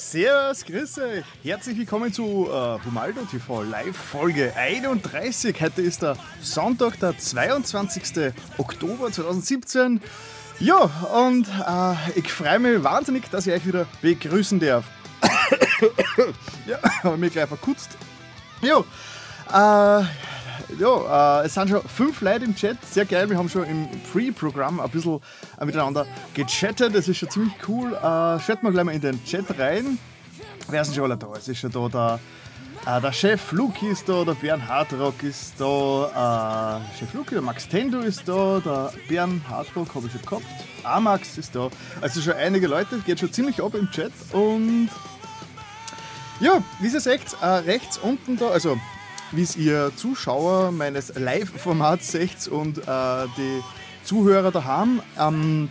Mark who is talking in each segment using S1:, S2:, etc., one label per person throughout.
S1: Servus, grüß euch. Herzlich willkommen zu äh, Humaldo TV Live Folge 31. Heute ist der Sonntag, der 22. Oktober 2017. Ja, und äh, ich freue mich wahnsinnig, dass ich euch wieder begrüßen darf. ja, habe mich gleich verkutzt. Jo, äh, ja, äh, es sind schon fünf Leute im Chat, sehr geil. Wir haben schon im Pre-Programm ein bisschen äh, miteinander gechattet, das ist schon ziemlich cool. Äh, schaut mal gleich mal in den Chat rein. Wer ist denn schon alle da? Es ist schon da der, äh, der Chef Luki ist da, der Bernhard Rock ist da, äh, Chef Luki, der Max Tendo ist da, der Bernhard Rock habe ich schon gehabt, Amax ist da. Also schon einige Leute, geht schon ziemlich ab im Chat und ja, wie ihr seht, äh, rechts unten da, also wie es ihr Zuschauer meines Live-Formats seht und äh, die Zuhörer da haben. Am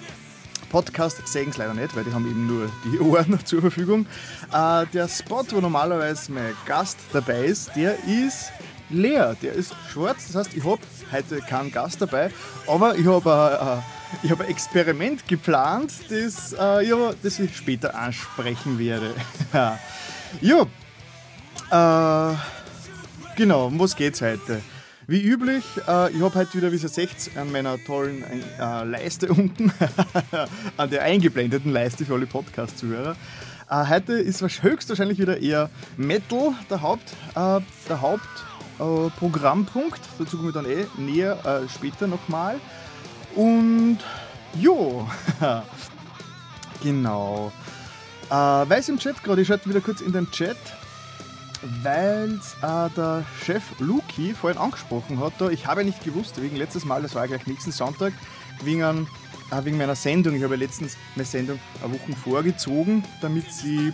S1: Podcast sehen es leider nicht, weil die haben eben nur die Ohren zur Verfügung. Äh, der Spot, wo normalerweise mein Gast dabei ist, der ist leer, der ist schwarz. Das heißt, ich habe heute keinen Gast dabei, aber ich habe äh, ich hab ein Experiment geplant, das, äh, ja, das ich später ansprechen werde. ja, äh, Genau, um was geht's heute? Wie üblich, äh, ich habe heute wieder, wie ihr seht, an meiner tollen äh, Leiste unten, an der eingeblendeten Leiste für alle Podcast-Zuhörer. Äh, heute ist höchstwahrscheinlich wieder eher Metal der Haupt, äh, der Hauptprogrammpunkt. Dazu komme ich dann eh näher äh, später nochmal. Und jo, genau. Äh, weiß im Chat gerade, ich schaue wieder kurz in den Chat weil äh, der Chef Luki vorhin angesprochen hat. Da, ich habe nicht gewusst, wegen letztes Mal, das war ja gleich nächsten Sonntag, wegen, äh, wegen meiner Sendung. Ich habe letztens meine Sendung eine Woche vorgezogen, damit sie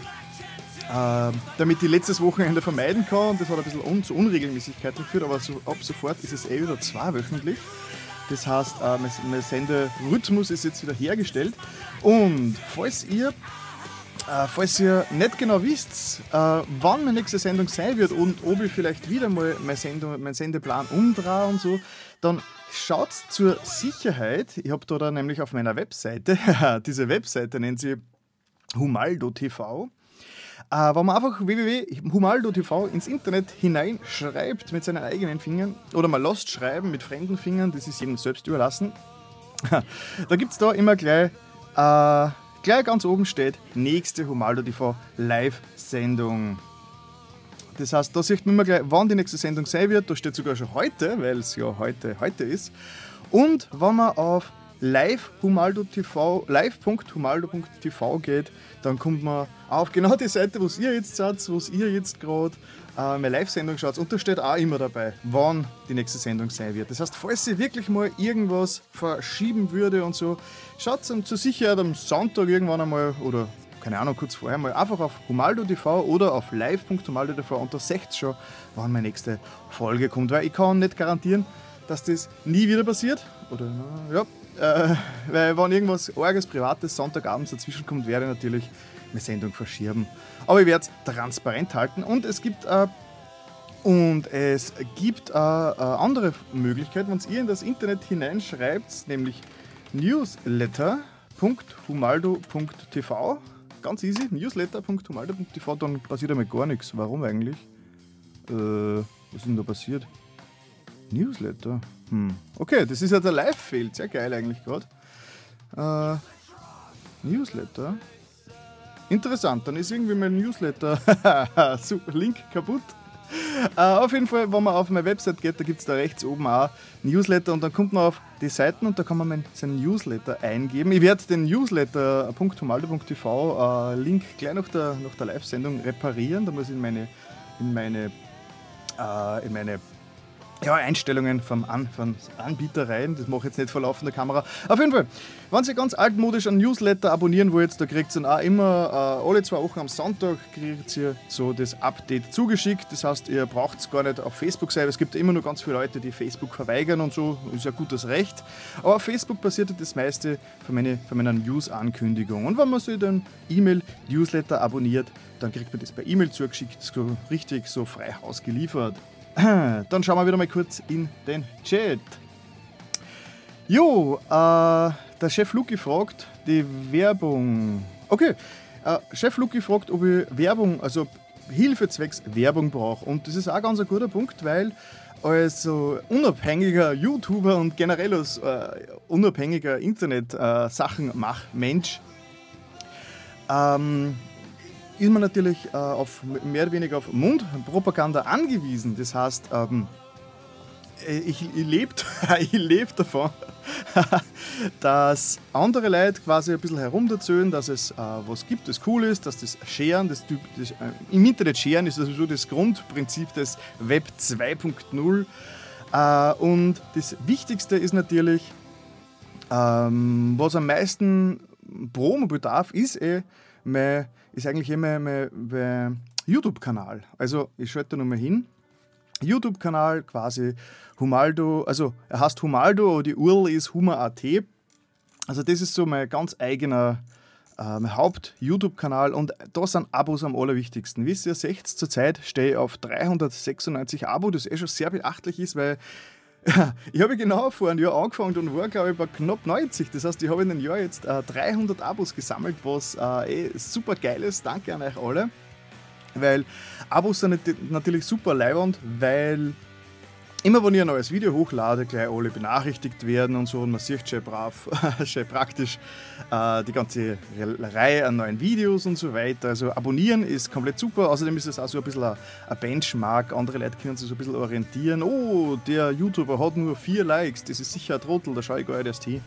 S1: äh, damit die letztes Wochenende vermeiden kann. Das hat ein bisschen un zu Unregelmäßigkeiten geführt, aber so, ab sofort ist es eh wieder zweiwöchentlich. Das heißt, äh, mein Senderhythmus ist jetzt wieder hergestellt. Und falls ihr äh, falls ihr nicht genau wisst, äh, wann meine nächste Sendung sein wird und ob ich vielleicht wieder mal meine Sendung, meinen Sendeplan umdrehe und so, dann schaut zur Sicherheit, ich habe da, nämlich auf meiner Webseite, diese Webseite nennt sie Humaldo.tv, äh, wenn man einfach www.humaldo.tv ins Internet hineinschreibt mit seinen eigenen Fingern oder mal lost schreiben mit fremden Fingern, das ist jedem selbst überlassen, da gibt es da immer gleich äh, Gleich ganz oben steht nächste Humaldo TV Live-Sendung. Das heißt, da sieht man gleich, wann die nächste Sendung sein wird. Da steht sogar schon heute, weil es ja heute, heute ist. Und wenn man auf live.humaldo.tv live.humaldo.tv geht, dann kommt man auf genau die Seite, wo ihr jetzt seid, wo ihr jetzt gerade äh, meine Live-Sendung schaut. Und da steht auch immer dabei, wann die nächste Sendung sein wird. Das heißt, falls sie wirklich mal irgendwas verschieben würde und so, schaut zur Sicherheit am Sonntag irgendwann einmal oder keine Ahnung, kurz vorher mal einfach auf humaldo.tv oder auf live.humaldo.tv und da seht schon, wann meine nächste Folge kommt. Weil ich kann nicht garantieren, dass das nie wieder passiert. Oder, ja, äh, weil wenn irgendwas Orges, Privates, Sonntagabends dazwischen kommt, werde ich natürlich eine Sendung verschieben. Aber ich werde es transparent halten und es gibt äh, und es gibt äh, eine andere Möglichkeit, wenn ihr in das Internet hineinschreibt, nämlich newsletter.humaldo.tv. Ganz easy, newsletter.humaldo.tv, dann passiert einmal gar nichts. Warum eigentlich? Äh, was ist denn da passiert? Newsletter? Hm. Okay, das ist ja der Live-Fail. Sehr geil eigentlich gerade. Äh, Newsletter. Interessant, dann ist irgendwie mein Newsletter Link kaputt. Uh, auf jeden Fall, wenn man auf meine Website geht, da gibt es da rechts oben auch Newsletter und dann kommt man auf die Seiten und da kann man seinen Newsletter eingeben. Ich werde den Newsletter.humaldo.tv uh, Link gleich nach der, der Live-Sendung reparieren. Da muss ich in meine, in meine, uh, in meine ja, Einstellungen vom, An vom Anbieter rein. Das mache ich jetzt nicht vor laufender Kamera. Auf jeden Fall, wenn Sie ganz altmodisch einen Newsletter abonnieren wollt, da kriegt ihr auch immer äh, alle zwei Wochen am Sonntag kriegt ihr so das Update zugeschickt. Das heißt, ihr braucht es gar nicht auf Facebook sein. Es gibt immer nur ganz viele Leute, die Facebook verweigern und so. Ist ja gutes Recht. Aber auf Facebook passiert das meiste von, meine, von meiner News-Ankündigung. Und wenn man so den E-Mail-Newsletter abonniert, dann kriegt man das per E-Mail zugeschickt, so richtig so frei Haus geliefert. Dann schauen wir wieder mal kurz in den Chat. Jo, äh, der Chef Luki fragt, die Werbung. Okay, Äh, Chef Luki fragt, ob ich Werbung, also Hilfe zwecks Werbung brauche. Und das ist auch ganz ein guter Punkt, weil als unabhängiger YouTuber und generell als äh, unabhängiger Internet-Sachen-Mach-Mensch ähm, ist man natürlich äh, auf, mehr oder weniger auf Mundpropaganda angewiesen. Das heißt, ähm, ich, ich lebe leb davon, dass andere Leute quasi ein bisschen herumdazöhnen, dass es äh, was gibt, das cool ist, dass das Scheren, das, das äh, im Internet Scheren ist sowieso das Grundprinzip des Web 2.0. Äh, und das Wichtigste ist natürlich, ähm, was am meisten Promo bedarf, ist, eh mein, ist eigentlich eh mein, mein, YouTube-Kanal. Also ich schalte da nochmal hin. YouTube-Kanal quasi Humaldo, also er heißt Humaldo, die URL ist huma.at. Also das ist so mein ganz eigener äh, Haupt-YouTube-Kanal und da sind Abos am allerwichtigsten. Wie ihr seht, zurzeit stehe ich auf 396 Abos, das eh schon sehr beachtlich ist, weil ich habe genau vor einem Jahr angefangen und war, glaube ich, bei knapp 90. Das heißt, ich habe in einem Jahr jetzt äh, 300 Abos gesammelt, was äh, eh super geil ist. Danke an euch alle. Weil Abos sind natürlich super leibend, weil immer wenn ich ein neues Video hochlade, gleich alle benachrichtigt werden und so und man sieht schon brav, schon praktisch äh, die ganze Reihe an neuen Videos und so weiter. Also abonnieren ist komplett super. Außerdem ist es auch so ein bisschen ein, Benchmark. Andere Leute können sich so ein bisschen orientieren. Oh, der YouTuber hat nur vier Likes, das ist sicher ein Trottel, da schaue ich gar nicht erst hin.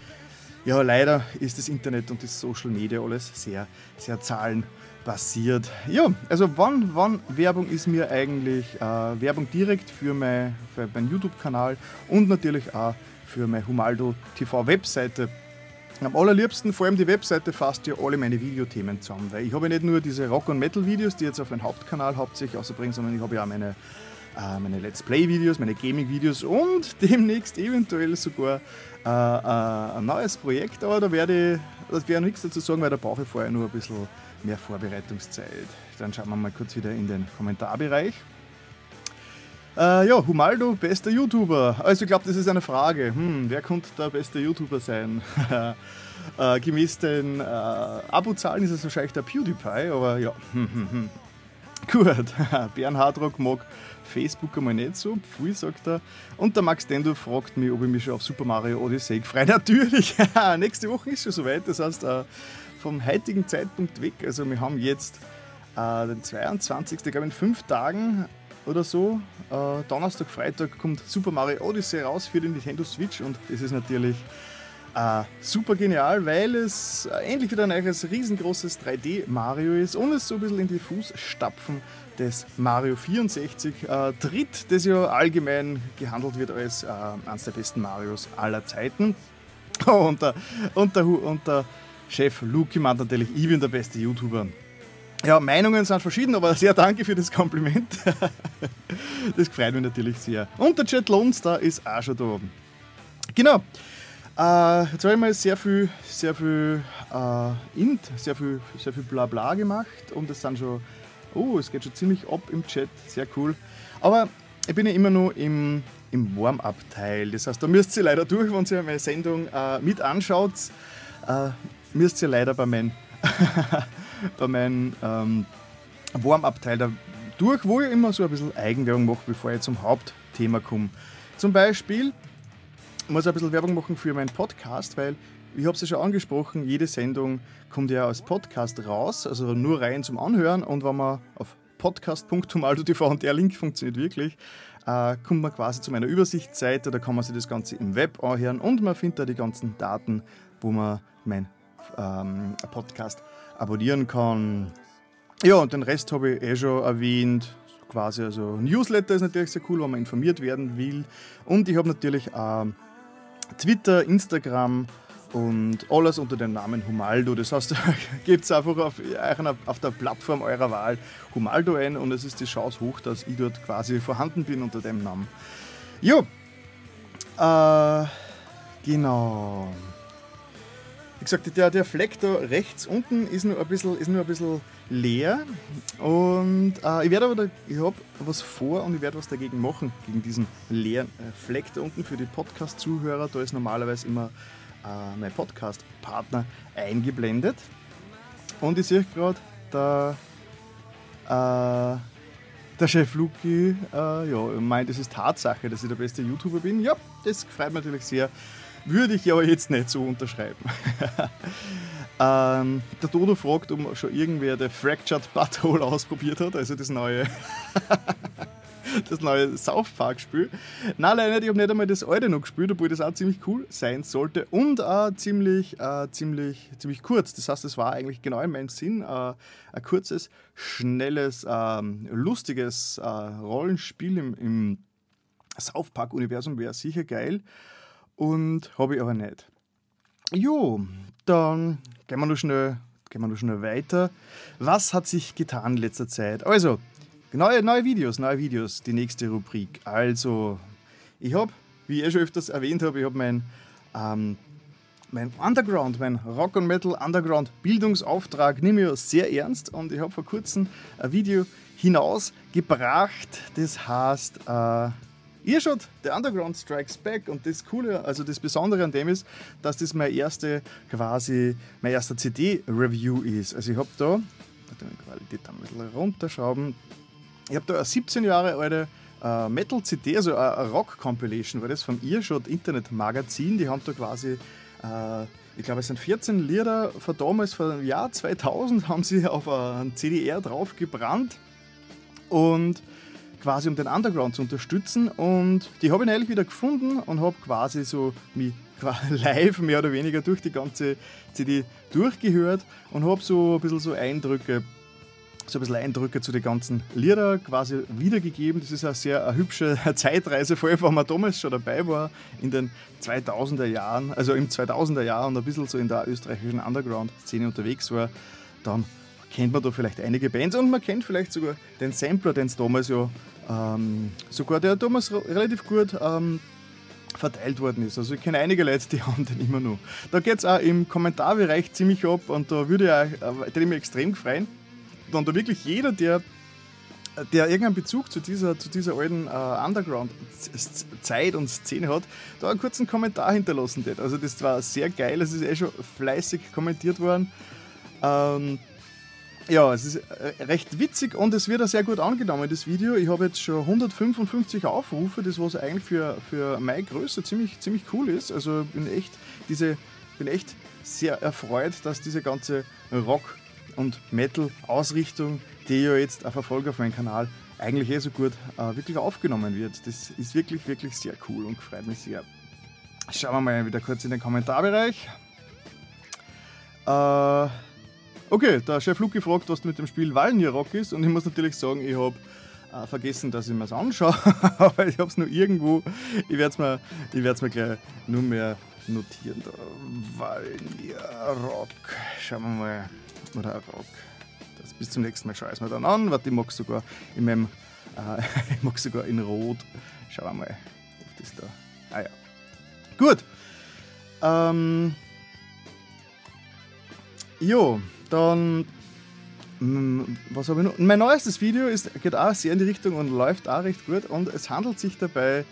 S1: Ja, leider ist das Internet und das Social Media alles sehr, sehr zahlen passiert. Ja, also wann, wann Werbung ist mir eigentlich äh, Werbung direkt für, mein, für meinen YouTube-Kanal und natürlich auch für meine Humaldo TV Webseite. Am allerliebsten, vor allem die Webseite, fasst ja alle meine Videothemen zusammen, weil ich habe nicht nur diese Rock- und Metal-Videos, die jetzt auf meinem Hauptkanal hauptsächlich außerbringen, sondern ich habe ja auch meine, äh, meine Let's Play-Videos, meine Gaming-Videos und demnächst eventuell sogar äh, äh, ein neues Projekt, aber da werde ich, das werde nichts dazu sagen, weil da brauche ich vorher nur ein bisschen mehr Vorbereitungszeit. Dann schauen wir mal kurz wieder in den Kommentarbereich. Äh, ja, Humaldo, bester YouTuber. Also ich glaube, das ist eine Frage. Hm, wer könnte der beste YouTuber sein? äh, gemäß den äh, Abozahlen ist es wahrscheinlich der PewDiePie, aber ja. Gut, Bernhardrock mag Facebook einmal nicht so, Pfui sagt er. Und der Max Dendo fragt mich, ob ich mich schon auf Super Mario Odyssey freue. Natürlich, nächste Woche ist schon soweit. Das heißt, äh, vom heutigen Zeitpunkt weg. Also wir haben jetzt äh, den 22. Ich glaube in fünf Tagen oder so. Äh, Donnerstag, Freitag kommt Super Mario Odyssey raus für den Nintendo Switch und das ist natürlich äh, super genial, weil es äh, endlich wieder ein neues riesengroßes 3D Mario ist und es so ein bisschen in die Fußstapfen des Mario 64 äh, tritt, das ja allgemein gehandelt wird als äh, eines der besten Marios aller Zeiten. und, der, und, der, und der Chef Luki meint natürlich, ich bin der beste YouTuber. Ja, Meinungen sind verschieden, aber sehr danke für das Kompliment. das freut mich natürlich sehr. Und der Chat Lonstar ist auch schon da oben. Genau. Äh, jetzt habe ich mal sehr viel, sehr viel äh, Int, sehr viel, sehr viel Blabla gemacht und es sind schon, oh, es geht schon ziemlich ab im Chat, sehr cool. Aber ich bin ja immer nur im, im Warm-up-Teil. Das heißt, da müsst ihr leider durch, wenn ihr meine Sendung äh, mit anschaut. Äh, müsst ihr leider bei meinem bei meinem ähm, Warm-up-Teil da durch, wo ich immer so ein bisschen Eigenwerbung mache, bevor ich zum Hauptthema komme. Zum Beispiel muss ein bisschen Werbung machen für meinen Podcast, weil ich habe es ja schon angesprochen, jede Sendung kommt ja als Podcast raus, also nur rein zum Anhören und wenn man auf podcast.humaldo.tv und der Link funktioniert wirklich, äh, kommt man quasi zu meiner Übersichtsseite, da kann man sich das Ganze im Web anhören und man findet da die ganzen Daten, wo man mein ähm, Podcast abonnieren kann. Ja, und den Rest habe ich eh schon erwähnt. Quasi, also Newsletter ist natürlich sehr cool, wenn man informiert werden will. Und ich habe natürlich ähm, Twitter, Instagram und alles unter dem Namen Humaldo. Das heißt, gebt es einfach auf, auf der Plattform eurer Wahl Humaldo ein und es ist die Chance hoch, dass ich dort quasi vorhanden bin unter dem Namen. Jo, äh, genau. Gesagt, der, der Fleck da rechts unten ist nur ein bisschen, ist nur ein bisschen leer. Und äh, ich werde aber, da, ich habe was vor und ich werde was dagegen machen, gegen diesen leeren äh, Fleck da unten für die Podcast-Zuhörer. Da ist normalerweise immer äh, mein Podcast-Partner eingeblendet. Und ich sehe gerade, der, äh, der Chef Luki äh, ja, meint, es ist Tatsache, dass ich der beste YouTuber bin. Ja, das freut mich natürlich sehr. Würde ich aber jetzt nicht so unterschreiben. ähm, der Dodo fragt, ob schon irgendwer der Fractured Butthole ausprobiert hat, also das neue das neue South Park Spiel. Nein, leider. Ich habe nicht einmal das alte noch gespielt, obwohl das auch ziemlich cool sein sollte und auch ziemlich, äh, ziemlich, ziemlich kurz. Das heißt, es war eigentlich genau in meinem Sinn äh, ein kurzes, schnelles, äh, lustiges Rollenspiel im, im South Park Universum wäre sicher geil und habe ich aber nicht. Jo, dann gehen wir noch schnell, gehen wir noch schnell weiter. Was hat sich getan in letzter Zeit? Also, Neue, neue Videos, neue Videos, die nächste Rubrik. Also, ich habe, wie ich eh schon öfters erwähnt habe, ich habe mein, ähm, mein Underground, mein Rock and Metal Underground Bildungsauftrag nehme ich sehr ernst und ich habe vor kurzem ein Video hinausgebracht, das heißt äh, Ihr schaut, der Underground Strikes Back und das Coole, also das Besondere an dem ist, dass das mein erste quasi, mein erster CD-Review ist. Also ich habe da, die Qualität ein bisschen runterschrauben, ich habe da eine 17 Jahre alte äh, Metal-CD, also eine Rock-Compilation, war das vom Earshot Internet Magazin. Die haben da quasi, äh, ich glaube, es sind 14 Lieder von damals, vom Jahr 2000, haben sie auf ein CDR drauf gebrannt und quasi um den Underground zu unterstützen. Und die habe ich neulich wieder gefunden und habe quasi so mich live mehr oder weniger durch die ganze CD durchgehört und habe so ein bisschen so Eindrücke so ein bisschen Eindrücke zu den ganzen Lieder quasi wiedergegeben. Das ist eine sehr eine hübsche Zeitreise, vor allem, wenn man damals schon dabei war in den 2000er Jahren, also im 2000er Jahr und ein bisschen so in der österreichischen Underground-Szene unterwegs war, dann kennt man da vielleicht einige Bands und man kennt vielleicht sogar den Sampler, den es damals ja ähm, sogar der damals relativ gut ähm, verteilt worden ist. Also ich kenne einige Leute, die haben den immer noch. Da geht es auch im Kommentarbereich ziemlich ab und da würde ich, auch, äh, mich extrem freuen, wenn da wirklich jeder, der, der irgendeinen Bezug zu dieser, zu dieser alten äh, Underground-Zeit und Szene hat, da einen kurzen Kommentar hinterlassen hat. Also das war sehr geil, es ist eh schon fleißig kommentiert worden. Ähm, ja, es ist äh, recht witzig und es wird auch sehr gut angenommen, das Video. Ich habe jetzt schon 155 Aufrufe, das was eigentlich für, für meine Größe ziemlich, ziemlich cool ist. Also bin echt, diese, bin echt sehr erfreut, dass diese ganze Rock- und Metal-Ausrichtung, die ja jetzt ein Verfolger auf meinem Kanal eigentlich eh so gut äh, wirklich aufgenommen wird. Das ist wirklich, wirklich sehr cool und freut mich sehr. Schauen wir mal wieder kurz in den Kommentarbereich. Äh, okay, der Chef Luke fragt, was mit dem Spiel Valnier Rock ist und ich muss natürlich sagen, ich habe äh, vergessen, dass ich mir es anschaue, aber ich habe es nur irgendwo. Ich werde es mir, mir gleich nur mehr notieren. Valnier Rock. Schauen wir mal oder Rock. Das bis zum nächsten Mal schaue ich es mir dann an. Warte, ich mag sogar in meinem, äh, ich mag sogar in Rot. Schauen wir mal, ob das da. Ah ja. Gut. Ähm, jo, dann mm, was habe ich noch? Mein neuestes Video ist, geht auch sehr in die Richtung und läuft auch recht gut. Und es handelt sich dabei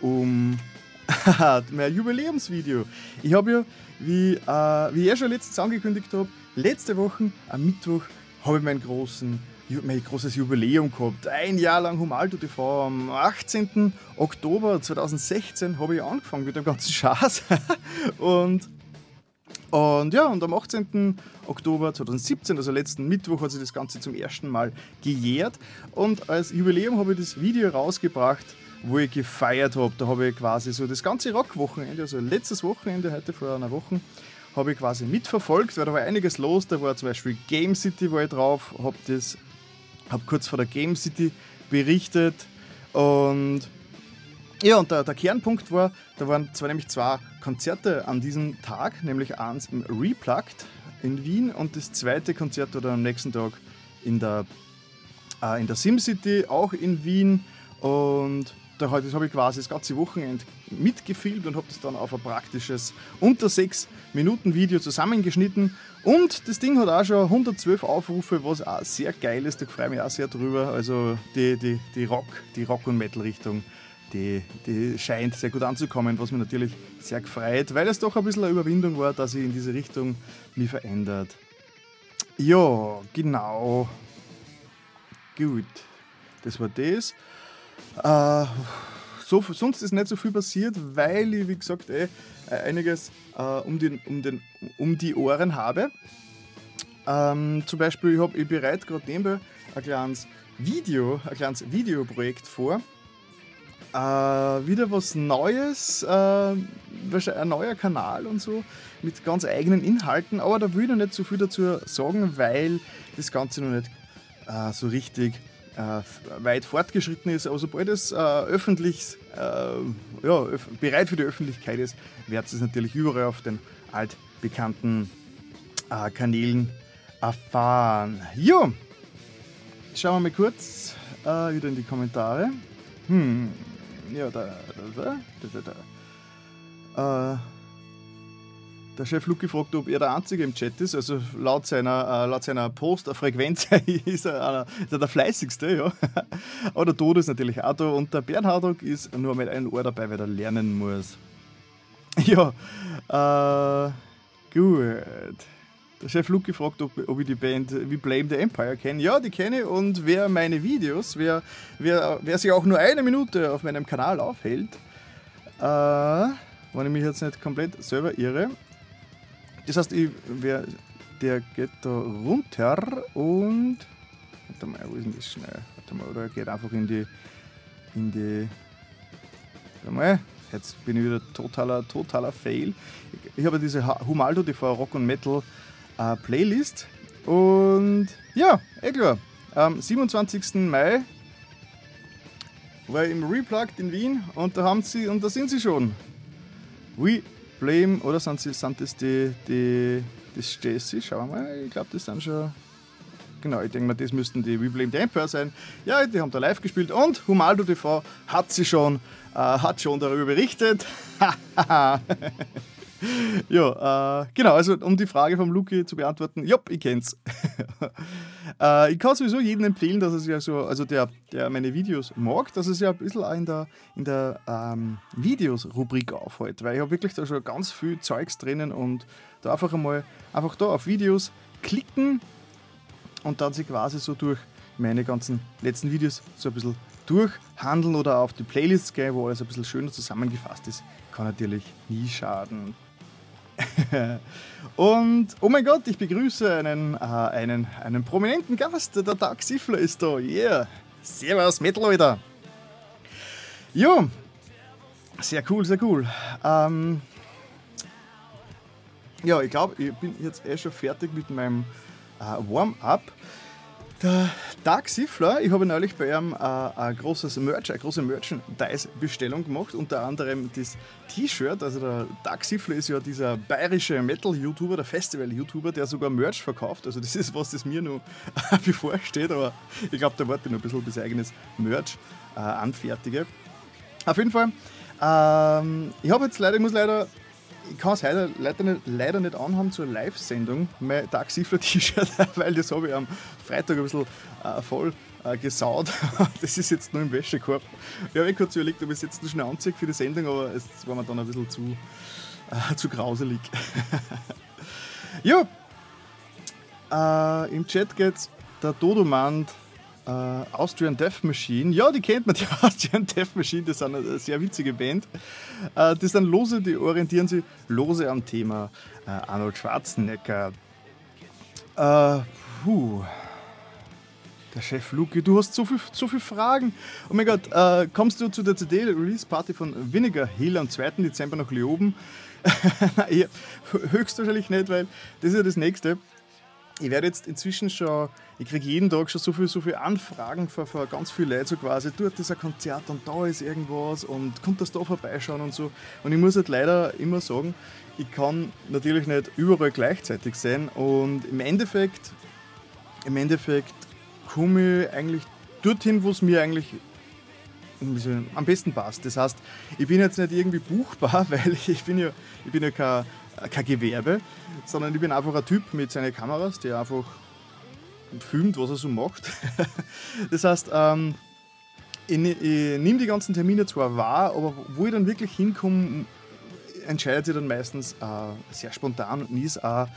S1: um mein Jubiläumsvideo. Ich habe ja, wie, äh, wie ich ja schon letztens angekündigt habe, letzte Woche am Mittwoch habe ich meinen großen, mein großes Jubiläum gehabt. Ein Jahr lang Humalto TV. Am 18. Oktober 2016 habe ich angefangen mit dem ganzen Schatz. und, und ja, und am 18. Oktober 2017, also letzten Mittwoch, hat sich das Ganze zum ersten Mal gejährt. Und als Jubiläum habe ich das Video rausgebracht, wo ich gefeiert habe. Da habe ich quasi so das ganze Rockwochenende, also letztes Wochenende, heute vor einer Woche, habe ich quasi mitverfolgt, weil da war einiges los. Da war zum Beispiel Game City war ich drauf, habe habe kurz vor der Game City berichtet und ja, und der, der, Kernpunkt war, da waren zwar nämlich zwei Konzerte an diesem Tag, nämlich eins im Replugged in Wien und das zweite Konzert war dann am nächsten Tag in der, äh, in der SimCity, auch in Wien. Und da das habe ich quasi das ganze Wochenende mitgefilmt und habe das dann auf ein praktisches unter 6 Minuten Video zusammengeschnitten. Und das Ding hat auch schon 112 Aufrufe, was auch sehr geil ist. Da freue ich mich auch sehr drüber. Also die, die, die Rock, die Rock- und Metal-Richtung, die, die scheint sehr gut anzukommen, was mich natürlich sehr gefreut, weil es doch ein bisschen eine Überwindung war, dass ich in diese Richtung mich verändert Ja, genau. Gut. Das war das. Äh, so, sonst ist nicht so viel passiert, weil ich, wie gesagt, eh, einiges äh, um, den, um, den, um die Ohren habe. Ähm, zum Beispiel, ich, hab, ich bereite gerade nebenbei ein kleines Video, ein kleines Videoprojekt vor. Äh, wieder was Neues, äh, ein neuer Kanal und so, mit ganz eigenen Inhalten, aber da will ich noch nicht so viel dazu sagen, weil das Ganze noch nicht äh, so richtig äh, weit fortgeschritten ist. Aber sobald es äh, öffentlich, äh, ja, bereit für die Öffentlichkeit ist, wird es natürlich überall auf den altbekannten Kanälen erfahren. Jo, schauen wir mal kurz wieder in die Kommentare. Hm, ja, da, da, da, da, da. Äh, der Chef Luke fragt, ob er der Einzige im Chat ist. Also laut seiner, äh, laut seiner Post-Frequenz ist er, einer, ist er der fleißigste. Ja. Aber der Tod ist natürlich auch da. Und der Bernhardok ist nur mit einem Ohr dabei, weil er lernen muss. Ja, äh, gut. Der Chef Luke fragt, ob, ob, ich die Band wie Blame the Empire kenne. Ja, die kenne ich und wer meine Videos, wer, wer, wer sich auch nur eine Minute auf meinem Kanal aufhält, äh, wenn ich mich jetzt nicht komplett selber irre. Das heißt, ich, wer, der geht da runter und. Warte mal, wo ist denn das schnell? Warte mal, oder er geht einfach in die. in die. Warte mal, jetzt bin ich wieder totaler, totaler Fail. Ich, ich habe diese Humaldo TV Rock und Metal äh, Playlist. Und ja, eh klar. Am 27. Mai war ich im Replugged in Wien und da haben sie, und da sind sie schon. We Blame, oder sind, sie, sind das die, die das Jesse? Schauen wir mal, ich glaube, das sind schon. Genau, ich denke mal, das müssten die We Blame the Empire sein. Ja, die haben da live gespielt und Humaldo TV hat sie schon, äh, hat schon darüber berichtet. ja, äh, genau, also um die Frage vom Luki zu beantworten, ja, ich kenn's. äh, ich kann sowieso jedem empfehlen, dass er sich also, also der, der meine Videos mag, dass er sich ein bisschen auch in der, in der ähm, Videos-Rubrik aufhält, weil ich habe wirklich da schon ganz viel Zeugs drinnen und da einfach einmal einfach da auf Videos klicken und dann sich quasi so durch meine ganzen letzten Videos so ein bisschen durchhandeln oder auf die Playlists gehen, wo alles ein bisschen schöner zusammengefasst ist, kann natürlich nie schaden. Und oh mein Gott, ich begrüße einen, äh, einen, einen prominenten Gast. Der Dark Siffler ist da. Yeah. Servus, Metal, Alter. Jo. Sehr cool, sehr cool. Ähm, ja, ich glaube, ich bin jetzt eh schon fertig mit meinem äh, Warm-up. Der Dark Siffler, ich habe neulich bei ihm äh, ein großes Merch, eine große Merchandise-Bestellung gemacht, unter anderem das T-Shirt. Also der Dark Siffler ist ja dieser bayerische Metal-YouTuber, der Festival-YouTuber, der sogar Merch verkauft. Also das ist was, das mir noch bevorsteht, aber ich glaube, da warte ich noch ein bisschen, bis ich eigenes Merch äh, anfertige. Auf jeden Fall, ähm, ich habe jetzt leider, ich muss leider ich kann es heute leider nicht, leider nicht anhaben zur Live-Sendung, mein Taxifler-T-Shirt, weil das habe ich am Freitag ein bisschen äh, voll äh, gesaut. das ist jetzt nur im Wäschekorb. Ich habe eh kurz überlegt, ob ich es jetzt schnell anziehe für die Sendung, aber es war mir dann ein bisschen zu, äh, zu grauselig. ja, äh, im Chat geht's, der Dodo Uh, Austrian Death Machine. Ja, die kennt man, die Austrian Death Machine, das ist eine sehr witzige Band. Uh, das sind Lose, die orientieren sich lose am Thema uh, Arnold Schwarzenegger. puh. Der Chef Luke, du hast so viele so viel Fragen. Oh mein Gott, kommst du zu der CD-Release-Party von Vinegar Hill am 2. Dezember nach Leoben? höchstwahrscheinlich nicht, weil das ist ja das nächste ich werde jetzt inzwischen schon, ich kriege jeden Tag schon so viele so viel Anfragen von, von ganz vielen Leuten, so quasi, dort ist ein Konzert und da ist irgendwas und kommt das da vorbeischauen und so. Und ich muss halt leider immer sagen, ich kann natürlich nicht überall gleichzeitig sein und im Endeffekt, im Endeffekt komme ich eigentlich dorthin, wo es mir eigentlich am besten passt. Das heißt, ich bin jetzt nicht irgendwie buchbar, weil ich bin ja, ich bin ja kein kein Gewerbe, sondern ich bin einfach ein Typ mit seinen Kameras, der einfach filmt, was er so macht. das heißt, ähm, ich, ich nehme die ganzen Termine zwar wahr, aber wo ich dann wirklich hinkomme, entscheidet sich dann meistens äh, sehr spontan und ist auch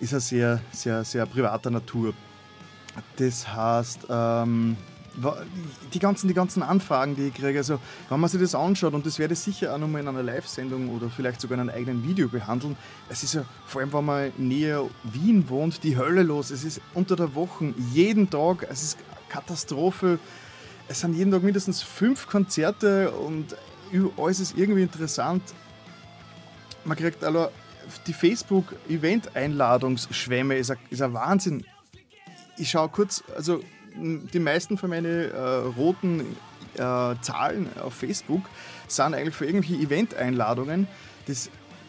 S1: ist er sehr, sehr, sehr privater Natur. Das heißt, ähm, die ganzen, die ganzen Anfragen, die ich kriege, also wenn man sich das anschaut, und das werde ich sicher auch nochmal in einer Live-Sendung oder vielleicht sogar in einem eigenen Video behandeln, es ist ja, vor allem wenn man näher Wien wohnt, die Hölle los. Es ist unter der Woche, jeden Tag, es ist Katastrophe. Es sind jeden Tag mindestens fünf Konzerte und alles ist irgendwie interessant. Man kriegt also die Facebook-Event-Einladungsschwemme, ist ist ein Wahnsinn. Ich schaue kurz, also die meisten von meinen äh, roten äh, Zahlen auf Facebook sind eigentlich für irgendwelche Event-Einladungen.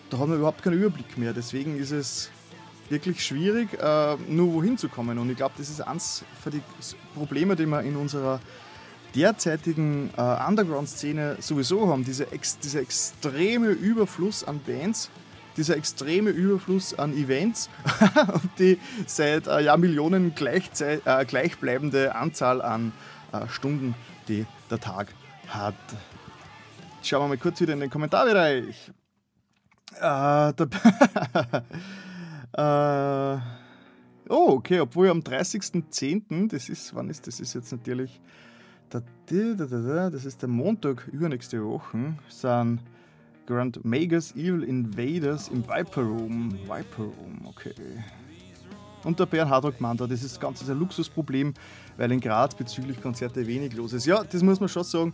S1: da haben wir überhaupt keinen Überblick mehr. Deswegen ist es wirklich schwierig, äh, nur wohin zu kommen. Und ich glaube, das ist eines von den Problemen, die wir in unserer derzeitigen äh, Underground-Szene sowieso haben. Diese ex dieser extreme Überfluss an Bands, dieser extreme Überfluss an Events und die seit äh, Jahrmillionen gleichzeit, äh, gleichbleibende Anzahl an äh, Stunden, die der Tag hat. Schauen wir mal kurz wieder in den Kommentarbereich. Äh, äh, oh, okay, obwohl am 30.10., das ist, wann ist das? Das ist jetzt natürlich, das ist der Montag übernächste Woche, sind Grand Magus Evil Invaders im Viper Room. Viper Room, okay. Und der Bern Hardrock Manda, das ist ganz ein Luxusproblem, weil in Graz bezüglich Konzerte wenig los ist. Ja, das muss man schon sagen.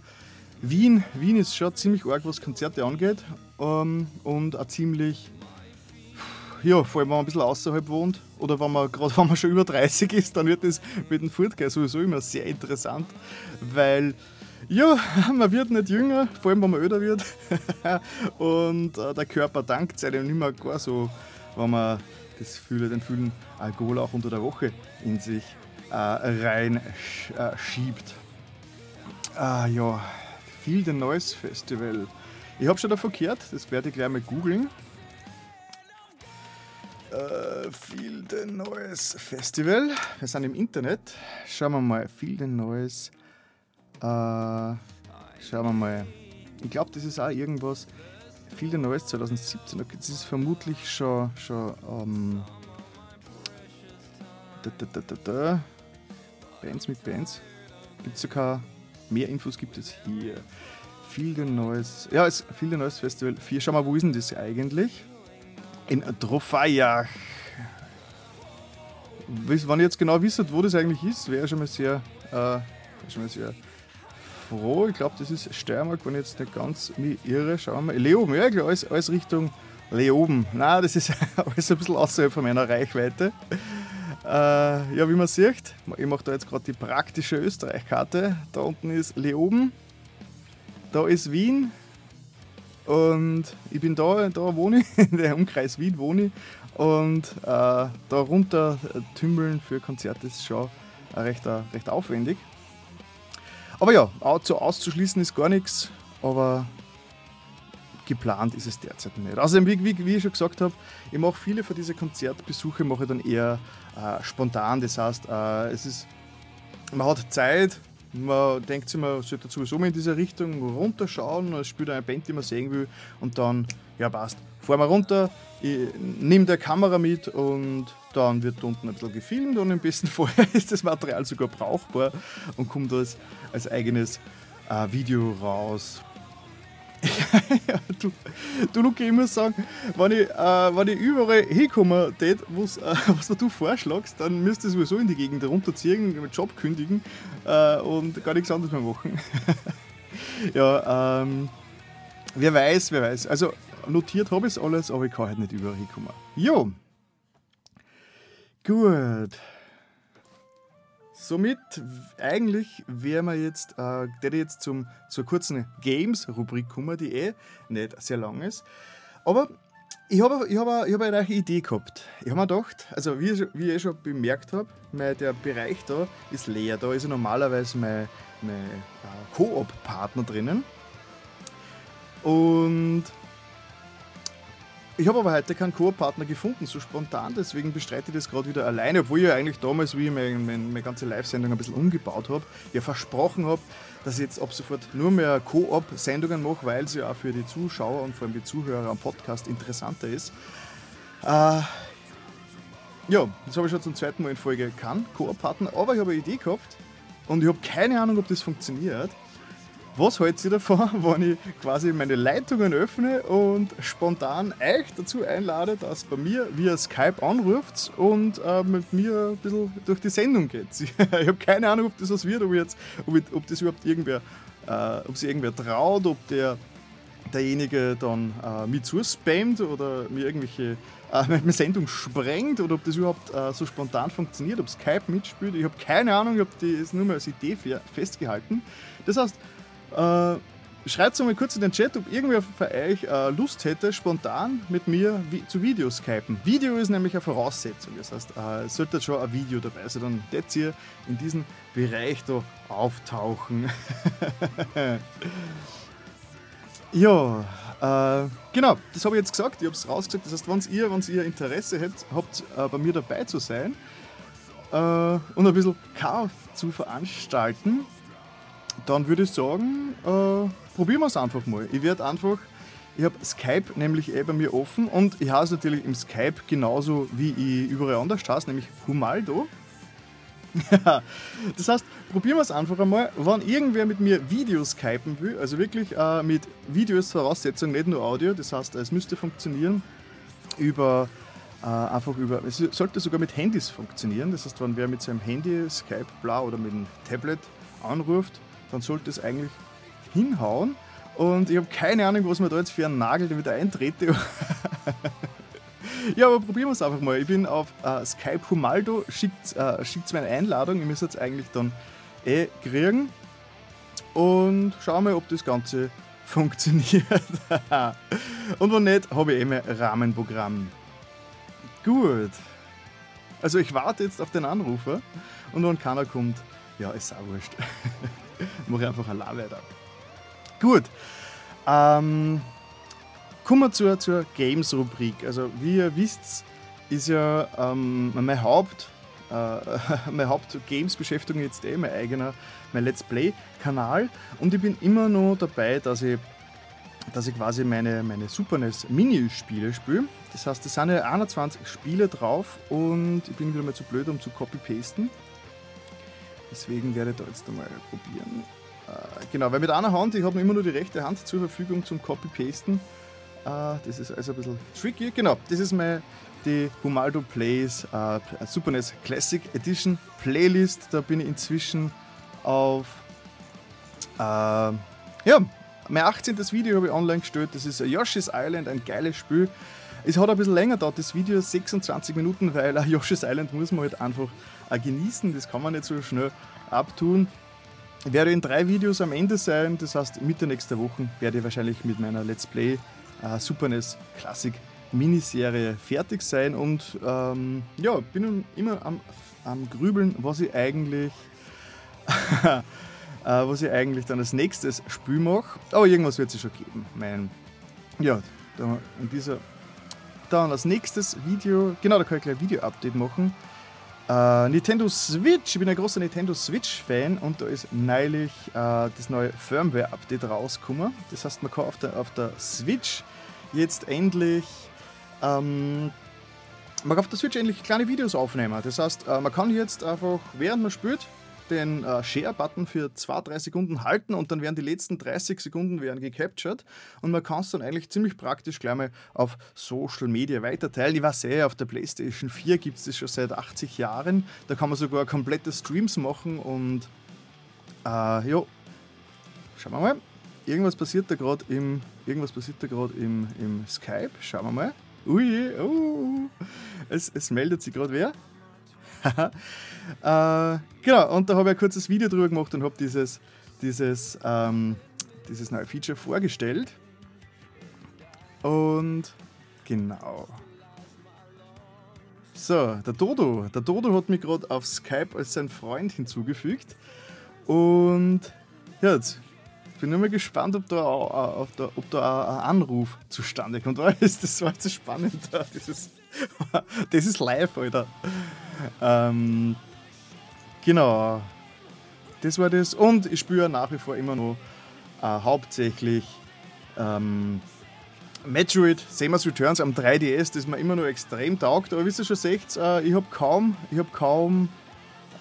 S1: Wien, Wien ist schon ziemlich arg, was Konzerte angeht. Ähm, und auch ziemlich, ja, vor allem wenn man ein bisschen außerhalb wohnt oder wenn man gerade wenn man schon über 30 ist, dann wird das mit dem Fortgehen sowieso immer sehr interessant, weil ja, man wird nicht jünger, vor allem wenn man öder wird. und äh, der Körper dankt einem nicht mehr gar so, wenn man das Fühle, den Fühlen Alkohol auch unter der Woche in sich äh, rein äh, schiebt. Ah ja, Feel the Noise Festival. Ich habe schon davon gehört, das werde ich gleich mal googeln. Uh, Feel the Noise Festival. Wir sind im Internet. Schauen wir mal. Feel the Noise äh, schauen wir mal. Ich glaube, das ist auch irgendwas. Viel der Neues 2017. Okay, das ist vermutlich schon. schon ähm, da, da, da, da, Bands mit Bands. Gibt es sogar mehr Infos gibt es hier. Viel der Neues. Ja, es viel der Neues Festival 4. Schau mal, wo ist denn das eigentlich? In Trofeiach. Wenn ihr jetzt genau wisst, wo das eigentlich ist, wäre schon mal sehr, äh, schon mal sehr froh. Ich glaube, das ist Steiermark, wenn ich jetzt nicht ganz mich irre. Schauen wir mal. Leoben, ja, klar, alles, alles Richtung Leoben. Nein, das ist alles ein bisschen außerhalb von meiner Reichweite. Äh, ja, wie man sieht, ich mache da jetzt gerade die praktische Österreich-Karte. Da unten ist Leoben, da ist Wien und ich bin da, da wohne ich, in der Umkreis Wien wohne ich. Und äh, da runter tümmeln für Konzerte ist schon recht, recht aufwendig. Aber ja, so auszuschließen ist gar nichts, aber geplant ist es derzeit nicht. Außerdem, wie, wie, wie ich schon gesagt habe, ich mache viele von diesen Konzertbesuche mache dann eher äh, spontan. Das heißt, äh, es ist, man hat Zeit, man denkt sich, man sollte sowieso mal in diese Richtung runterschauen, es spielt eine Band, die man sehen will und dann, ja passt, fahren wir runter, ich nehme die Kamera mit und dann wird unten ein bisschen gefilmt und im besten Fall ist das Material sogar brauchbar und kommt als, als eigenes äh, Video raus. du, du Luki, ich muss sagen, wenn ich, äh, wenn ich überall hinkomme, tät, was, äh, was du vorschlagst, dann müsste ich sowieso in die Gegend runterziehen, den Job kündigen äh, und gar nichts anderes mehr machen. ja, ähm, wer weiß, wer weiß. Also notiert habe ich es alles, aber ich kann halt nicht überall hinkommen. Jo. Gut. Somit eigentlich wären wir jetzt, äh, der jetzt zum, zur kurzen Games-Rubrik kommen, die eh nicht sehr lang ist. Aber ich habe ich hab, ich hab eine Idee gehabt. Ich habe mir gedacht, also wie, wie ich schon bemerkt habe, der Bereich da ist leer. Da ist ja normalerweise mein, mein äh, Koop-Partner drinnen. Und ich habe aber heute keinen Koop-Partner gefunden, so spontan, deswegen bestreite ich das gerade wieder alleine, obwohl ich ja eigentlich damals, wie ich meine, meine, ganze Live-Sendung ein bisschen umgebaut habe, ja versprochen habe, dass ich jetzt ab sofort nur mehr Koop-Sendungen mache, weil es ja auch für die Zuschauer und vor allem die Zuhörer am Podcast interessanter ist. Äh, ja, das habe ich schon zum zweiten Mal in Folge kann, Koop-Partner, aber ich habe eine Idee gehabt und ich habe keine Ahnung, ob das funktioniert. Was haltet ihr davon, wenn ich quasi meine Leitungen öffne und spontan euch dazu einlade, dass bei mir via Skype anruft und äh, mit mir ein bisschen durch die Sendung geht? ich habe keine Ahnung, ob das was wird, ob, jetzt, ob, ich, ob das überhaupt irgendwer, äh, ob sich irgendwer traut, ob der derjenige dann äh, mich zuspammt oder mir irgendwelche äh, meine Sendung sprengt oder ob das überhaupt äh, so spontan funktioniert, ob Skype mitspielt. Ich habe keine Ahnung, ich habe das nur mal als Idee festgehalten. Das heißt, äh, schreibt mal kurz in den Chat, ob irgendwer von euch äh, Lust hätte, spontan mit mir vi zu Video skypen. Video ist nämlich eine Voraussetzung. Das heißt, äh, es sollte schon ein Video dabei sein. Dann jetzt ihr in diesem Bereich da auftauchen. ja, äh, genau, das habe ich jetzt gesagt. Ich habe es rausgesagt. Das heißt, wenn ihr, ihr Interesse habt, habt äh, bei mir dabei zu sein äh, und ein bisschen Chaos zu veranstalten, dann würde ich sagen, äh, probieren wir es einfach mal. Ich werde einfach, ich habe Skype nämlich eh bei mir offen und ich heiße natürlich im Skype genauso wie ich überall anders heiße, nämlich Humaldo. das heißt, probieren wir es einfach einmal. Wenn irgendwer mit mir Videos skypen will, also wirklich äh, mit Videos Voraussetzung, nicht nur Audio, das heißt, es müsste funktionieren über äh, einfach über, es sollte sogar mit Handys funktionieren. Das heißt, wenn wer mit seinem Handy Skype bla oder mit einem Tablet anruft, dann sollte es eigentlich hinhauen. Und ich habe keine Ahnung, was mir da jetzt für einen Nagel wieder eintrete. ja, aber probieren wir es einfach mal. Ich bin auf äh, Skype Humaldo, schickt äh, mir eine Einladung. Ich müsste es eigentlich dann eh kriegen. Und schauen wir, ob das Ganze funktioniert. Und wenn nicht, habe ich eh mein Rahmenprogramm. Gut. Also ich warte jetzt auf den Anrufer und wenn keiner kommt, ja, ist auch wurscht. Mache ich einfach allein weiter. Gut. Ähm, kommen wir zur, zur Games-Rubrik. Also, wie ihr wisst, ist ja ähm, mein Haupt. Äh, meine Haupt-Games-Beschäftigung jetzt eh mein eigener, mein Let's Play-Kanal. Und ich bin immer noch dabei, dass ich, dass ich quasi meine, meine Super NES Minispiele spiele. Das heißt, es sind ja 21 Spiele drauf und ich bin wieder mal zu blöd, um zu copy-pasten. Deswegen werde ich da jetzt einmal probieren. Äh, genau, weil mit einer Hand, ich habe immer nur die rechte Hand zur Verfügung zum Copy-Pasten. Äh, das ist also ein bisschen tricky. Genau, das ist meine die Humaldo Plays äh, Super NES Classic Edition Playlist. Da bin ich inzwischen auf äh, ja, mein 18. Video habe ich online gestellt. Das ist Yoshi's Island, ein geiles Spiel. Es hat ein bisschen länger gedauert, das Video 26 Minuten, weil Yoshi's Island muss man halt einfach genießen. Das kann man nicht so schnell abtun. Ich werde in drei Videos am Ende sein, das heißt Mitte nächster Woche werde ich wahrscheinlich mit meiner Let's Play äh, Super NES Classic Miniserie fertig sein und ähm, ja, bin immer am, am Grübeln, was ich eigentlich äh, was ich eigentlich dann als nächstes Spiel mache. Aber irgendwas wird es schon geben. Mein, ja, da in dieser dann als nächstes Video, genau, da kann ich gleich ein Video-Update machen. Uh, Nintendo Switch, ich bin ein großer Nintendo Switch-Fan und da ist neulich uh, das neue Firmware-Update rausgekommen. Das heißt, man kann auf der, auf der Switch jetzt endlich ähm, man kann auf der Switch endlich kleine Videos aufnehmen. Das heißt, uh, man kann jetzt einfach, während man spielt, den äh, Share-Button für 2-3 Sekunden halten und dann werden die letzten 30 Sekunden werden gecaptured und man kann es dann eigentlich ziemlich praktisch gleich mal auf Social Media weiterteilen. Ich weiß eh, auf der PlayStation 4 gibt es das schon seit 80 Jahren. Da kann man sogar komplette Streams machen und äh, ja, schauen wir mal. Irgendwas passiert da gerade im, irgendwas passiert da gerade im, im Skype. Schauen wir mal. Ui, uh, es, es meldet sich gerade wer. äh, genau, und da habe ich ein kurzes Video drüber gemacht und habe dieses, dieses, ähm, dieses neue Feature vorgestellt. Und genau. So, der Dodo. Der Dodo hat mich gerade auf Skype als sein Freund hinzugefügt. Und ja, jetzt bin nur mal gespannt, ob da, ob da, ob da ein Anruf zustande kommt. Das war jetzt so spannend. Dieses, das ist live, Alter. Ähm, genau. Das war das. Und ich spüre nach wie vor immer noch äh, hauptsächlich ähm, Metroid Samus Returns am 3DS, das mir immer noch extrem taugt. Aber wie ihr schon seht, äh, ich habe kaum, ich hab kaum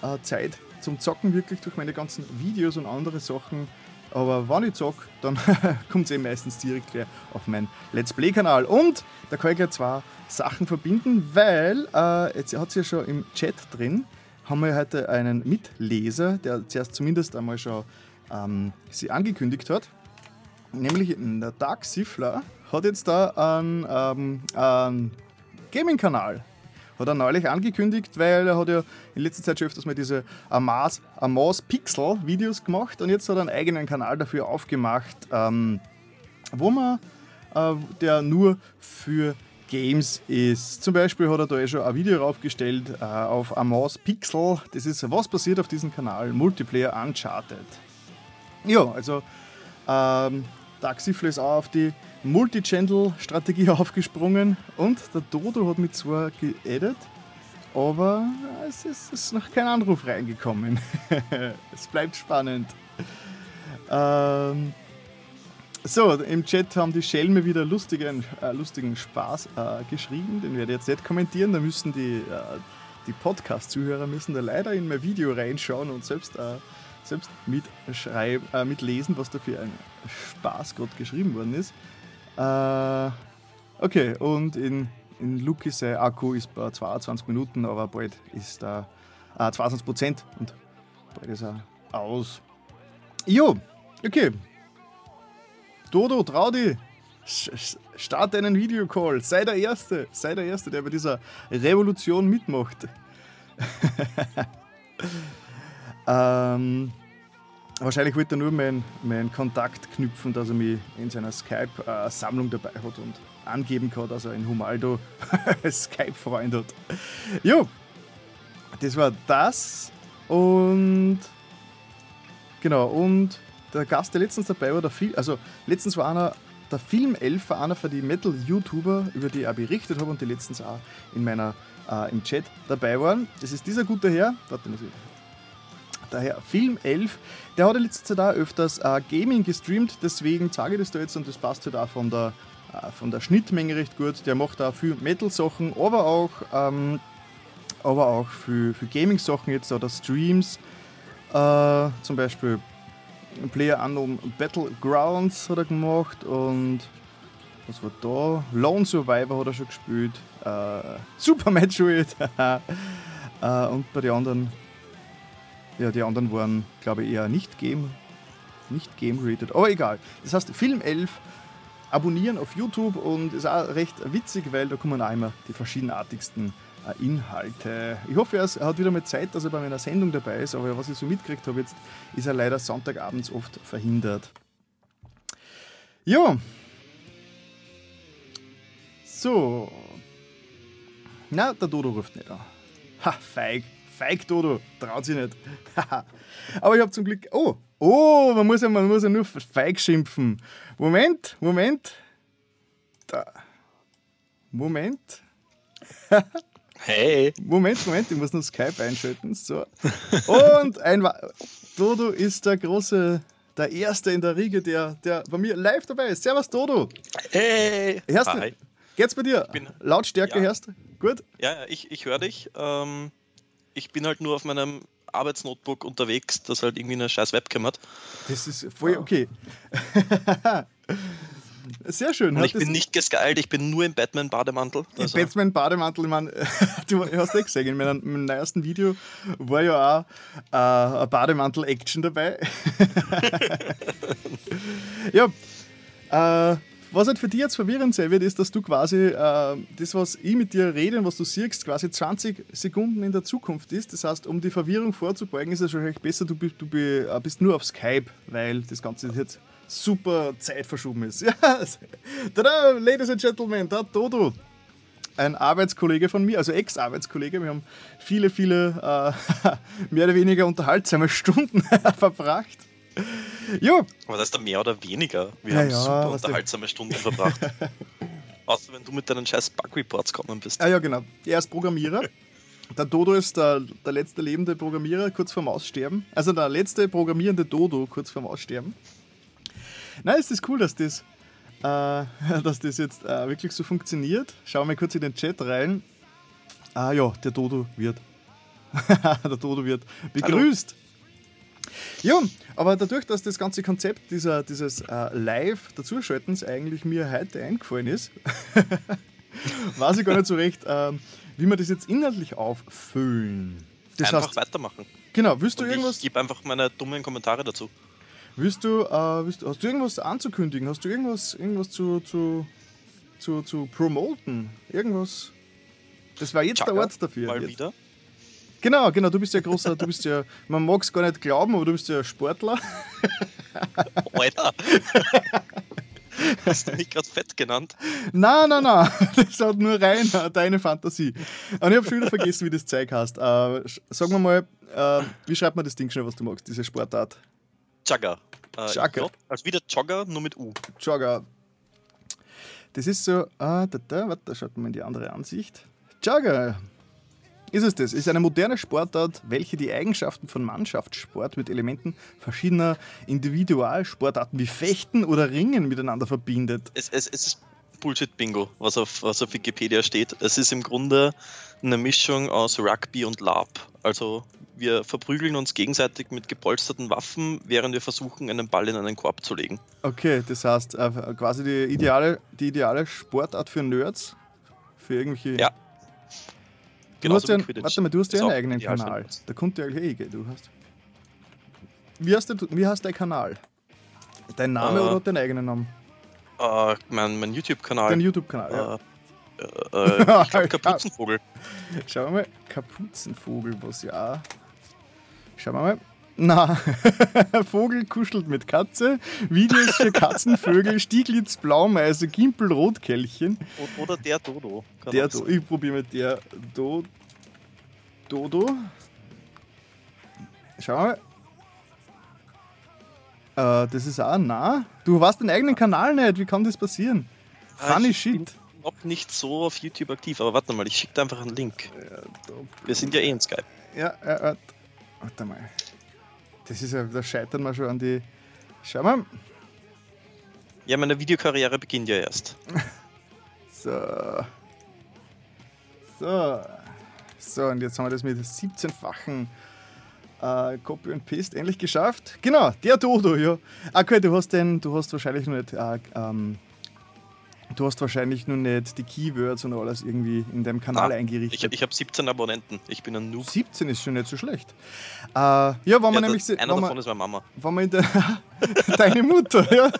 S1: äh, Zeit zum Zocken, wirklich durch meine ganzen Videos und andere Sachen. Aber wenn ich zocke, dann kommt es eben meistens direkt auf meinen Let's Play-Kanal. Und da kann ich gleich zwei Sachen verbinden, weil, äh, jetzt hat es ja schon im Chat drin, haben wir heute einen Mitleser, der zuerst zumindest einmal schon ähm, sie angekündigt hat. Nämlich der Dark Siffler hat jetzt da einen, ähm, einen Gaming-Kanal. Hat er neulich angekündigt, weil er hat ja in letzter Zeit schon öfters mal diese Amas, Amas Pixel Videos gemacht und jetzt hat er einen eigenen Kanal dafür aufgemacht, ähm, wo man, äh, der nur für Games ist. Zum Beispiel hat er da eh schon ein Video raufgestellt äh, auf Amos Pixel. Das ist, was passiert auf diesem Kanal? Multiplayer Uncharted. Ja, also ähm, Taxifle ist auch auf die Multi-Channel-Strategie aufgesprungen und der Dodo hat mit zwar geedit, aber es ist, ist, noch kein Anruf reingekommen. es bleibt spannend. Ähm, so, im Chat haben die Schelme wieder lustigen, äh, lustigen Spaß äh, geschrieben. Den werde ich jetzt nicht kommentieren. Da müssen die, äh, die Podcast-Zuhörer müssen da leider in mein Video reinschauen und selbst, äh, selbst mitschreiben, äh, mitlesen, was da für ein Spaß gerade geschrieben worden ist. Äh, okay, und in, in Luki sein Akku ist bei 22 Minuten, aber bald ist er 22 Prozent und bald ist er aus. Jo, okay, Dodo, trau dich! Start einen Videocall, sei der Erste, sei der Erste, der bei dieser Revolution mitmacht. ähm, wahrscheinlich wird er nur meinen mein Kontakt knüpfen, dass er mich in seiner Skype-Sammlung dabei hat und angeben kann, dass er in Humaldo Skype-Freund hat. Jo, das war das und genau und der Gast, der letztens dabei war, der Film, also letztens war einer, der Filmelf war einer von den Metal-YouTuber, über die ich auch berichtet habe und die letztens auch in meiner, äh, im Chat dabei waren. Das ist dieser gute Herr, warte, muss ich der Herr Film 11, der hat in letzter Zeit auch öfters äh, Gaming gestreamt, deswegen zeige ich das da jetzt und das passt halt auch von der, äh, von der Schnittmenge recht gut. Der macht auch viel Metal-Sachen, aber auch, ähm, aber auch für, für Gaming-Sachen jetzt oder Streams. Äh, zum Beispiel Player Unknown Battlegrounds hat er gemacht und was war da? Lone Survivor hat er schon gespielt. Äh, Super Metroid. äh, und bei den anderen, ja, die anderen waren, glaube ich, eher nicht Game, nicht Game rated. Aber egal. Das heißt, Film 11 abonnieren auf YouTube und ist auch recht witzig, weil da kommen auch immer die verschiedenartigsten äh, Inhalte. Ich hoffe, er hat wieder mal Zeit, dass er bei meiner Sendung dabei ist, aber was ich so mitgekriegt habe, jetzt ist er leider Sonntagabends oft verhindert. Ja. So. Na, der Dodo ruft nicht an. Ha, feig. Feig, Dodo. Traut sich nicht. aber ich habe zum Glück. Oh, oh, man muss ja, man muss ja nur feig schimpfen. Moment, Moment. Da. Moment.
S2: Hey.
S1: Moment, Moment, ich muss noch Skype einschalten. So. Und ein Dodo ist der große, der Erste in der Riege, der, der bei mir live dabei ist. Servus, Dodo.
S2: Hey.
S1: Hörst Hi. Geht's bei dir? Bin, Lautstärke ja. hörst du? Gut?
S2: Ja, ich, ich höre dich. Ähm, ich bin halt nur auf meinem Arbeitsnotebook unterwegs, das halt irgendwie eine scheiß Webcam hat.
S1: Das ist voll okay. Sehr schön.
S2: Und ich bin nicht geskylt, ich bin nur im Batman-Bademantel.
S1: Also. Im Batman-Bademantel, ich meine, du hast ja gesehen, in meinem, meinem neuesten Video war ja auch äh, ein Bademantel-Action dabei. ja, äh, was halt für dich jetzt verwirrend sein wird, ist, dass du quasi äh, das, was ich mit dir rede und was du siehst, quasi 20 Sekunden in der Zukunft ist. Das heißt, um die Verwirrung vorzubeugen, ist es wahrscheinlich besser, du, du, äh, bist nur auf Skype, weil das Ganze jetzt super Zeit verschoben ist. Ja, tada, Ladies and Gentlemen, da Dodo. Ein Arbeitskollege von mir, also Ex-Arbeitskollege. Wir haben viele, viele äh, mehr oder weniger unterhaltsame Stunden verbracht.
S2: Jo. Aber das ist da mehr oder weniger. Wir ja, haben ja, super unterhaltsame Stunden verbracht. Außer wenn du mit deinen scheiß Bug-Reports gekommen bist.
S1: Ah ja, genau. Er ist Programmierer. Der Dodo ist der, der letzte lebende Programmierer kurz vorm Aussterben. Also der letzte programmierende Dodo kurz vorm Aussterben. Nein, ist das cool, dass das äh, dass das jetzt äh, wirklich so funktioniert. Schauen wir kurz in den Chat rein. Ah ja, der Dodo wird. der Dodo wird begrüßt. Hallo. Ja, aber dadurch, dass das ganze Konzept dieser, dieses äh, Live-Dazuschaltens eigentlich mir heute eingefallen ist, weiß ich gar nicht so recht, äh, wie wir das jetzt inhaltlich auffüllen.
S2: Das einfach heißt, weitermachen.
S1: Genau, willst du Und irgendwas.
S2: Ich gebe einfach meine dummen Kommentare dazu.
S1: Willst du, äh, willst hast du irgendwas anzukündigen? Hast du irgendwas, irgendwas zu, zu, zu, zu promoten? Irgendwas? Das war jetzt Chaka, der Ort dafür.
S2: Mal
S1: jetzt.
S2: wieder.
S1: Genau, genau, du bist ja großer, du bist ja, man mag es gar nicht glauben, aber du bist ja Sportler.
S2: Alter. Hast du mich gerade fett genannt?
S1: Nein, nein, nein. Das hat nur rein deine Fantasie. Und ich habe schon wieder vergessen, wie das Zeug heißt. Äh, sagen wir mal, äh, wie schreibt man das Ding schnell, was du magst, diese Sportart?
S2: Jugger.
S1: Äh, Jugger.
S2: Also wieder Jogger, nur mit U.
S1: Jogger. Das ist so, ah, da, da, warte, da schaut man in die andere Ansicht. Jogger ist es das. Ist eine moderne Sportart, welche die Eigenschaften von Mannschaftssport mit Elementen verschiedener Individualsportarten wie Fechten oder Ringen miteinander verbindet.
S2: Es, es, es ist Bullshit-Bingo, was auf, was auf Wikipedia steht. Es ist im Grunde eine Mischung aus Rugby und LARP. Also wir verprügeln uns gegenseitig mit gepolsterten Waffen, während wir versuchen, einen Ball in einen Korb zu legen.
S1: Okay, das heißt äh, quasi die ideale, die ideale Sportart für Nerds? Für irgendwelche.
S2: Ja,
S1: Du hast ja, warte mal, du hast ja einen eigenen Kanal. Da kommt ja eigentlich eh, du hast. Wie heißt, der, wie heißt dein Kanal? Dein Name uh, oder deinen eigenen Namen?
S2: Uh, mein, mein YouTube-Kanal.
S1: Dein YouTube-Kanal, ja.
S2: Uh, uh, ich glaub, Kapuzenvogel.
S1: Schauen wir mal, Kapuzenvogel, was ja. Schauen wir mal. Na, Vogel kuschelt mit Katze, Videos für Katzenvögel, Stieglitz, Blaumeise, Gimpel, Rotkehlchen.
S2: Oder der Dodo.
S1: Der Do ich probiere mit der Do Dodo. Schau mal. Äh, das ist auch nah. Du hast den eigenen Kanal nicht. Wie kann das passieren?
S2: Ah, Funny ich shit. Bin noch nicht so auf YouTube aktiv, aber warte mal, ich schicke dir einfach einen Link. Wir sind ja eh in Skype.
S1: Ja, ja, warte mal. Das ist ja, da scheitern wir schon an die. Schau mal.
S2: Ja, meine Videokarriere beginnt ja erst.
S1: so. So. So, und jetzt haben wir das mit 17-fachen äh, Copy und Paste endlich geschafft. Genau, der Dodo, ja. Okay, du hast den, du hast wahrscheinlich noch nicht äh, ähm, Du hast wahrscheinlich nur nicht die Keywords und alles irgendwie in deinem Kanal ah, eingerichtet.
S2: Ich, ich habe 17 Abonnenten. Ich bin ein Noob.
S1: 17 ist schon nicht so schlecht. Äh, ja, wenn man ja, nämlich.
S2: Einer davon man, ist meine Mama.
S1: Wenn man der, deine Mutter, ja.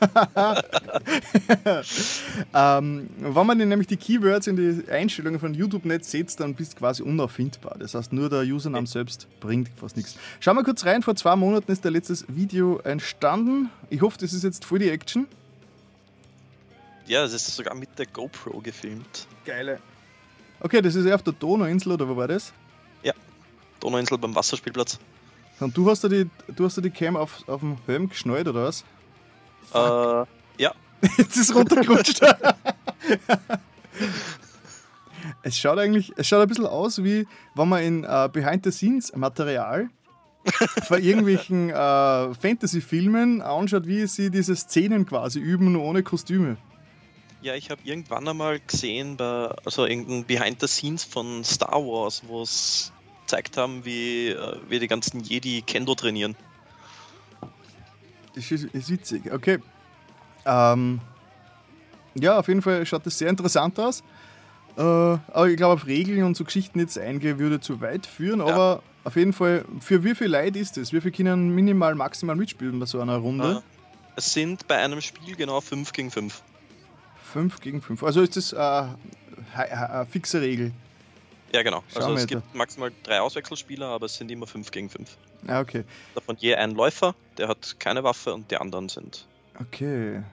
S1: ähm, wenn man nämlich die Keywords in die Einstellungen von YouTube nicht setzt, dann bist du quasi unauffindbar. Das heißt, nur der Username selbst bringt fast nichts. Schauen wir kurz rein. Vor zwei Monaten ist der letztes Video entstanden. Ich hoffe, das ist jetzt voll die Action.
S2: Ja, das ist sogar mit der GoPro gefilmt.
S1: Geile. Okay, das ist ja auf der Donauinsel oder wo war das?
S2: Ja, Donauinsel beim Wasserspielplatz.
S1: Und du hast da die, du hast da die Cam auf, auf dem Helm geschnallt oder was?
S2: Fuck. Äh, ja.
S1: Jetzt ist es runtergerutscht. es schaut eigentlich, es schaut ein bisschen aus wie, wenn man in uh, Behind-the-Scenes-Material von irgendwelchen uh, Fantasy-Filmen anschaut, wie sie diese Szenen quasi üben, nur ohne Kostüme.
S2: Ja, ich habe irgendwann einmal gesehen, bei, also irgendein Behind the Scenes von Star Wars, wo es gezeigt haben, wie, äh, wie die ganzen Jedi Kendo trainieren.
S1: Das ist, witzig, okay. Ähm, ja, auf jeden Fall schaut das sehr interessant aus. Äh, aber ich glaube, auf Regeln und so Geschichten jetzt eingehen würde zu weit führen. Ja. Aber auf jeden Fall, für wie viel Leid ist es? Wie viel können minimal, maximal mitspielen bei so einer Runde?
S2: Äh, es sind bei einem Spiel genau 5 gegen 5.
S1: 5 gegen 5. Also ist das äh, eine fixe Regel.
S2: Ja, genau. Schau also es gibt da. maximal drei Auswechselspieler, aber es sind immer 5 gegen 5.
S1: Ah, okay.
S2: Davon je ein Läufer, der hat keine Waffe und die anderen sind.
S1: Okay.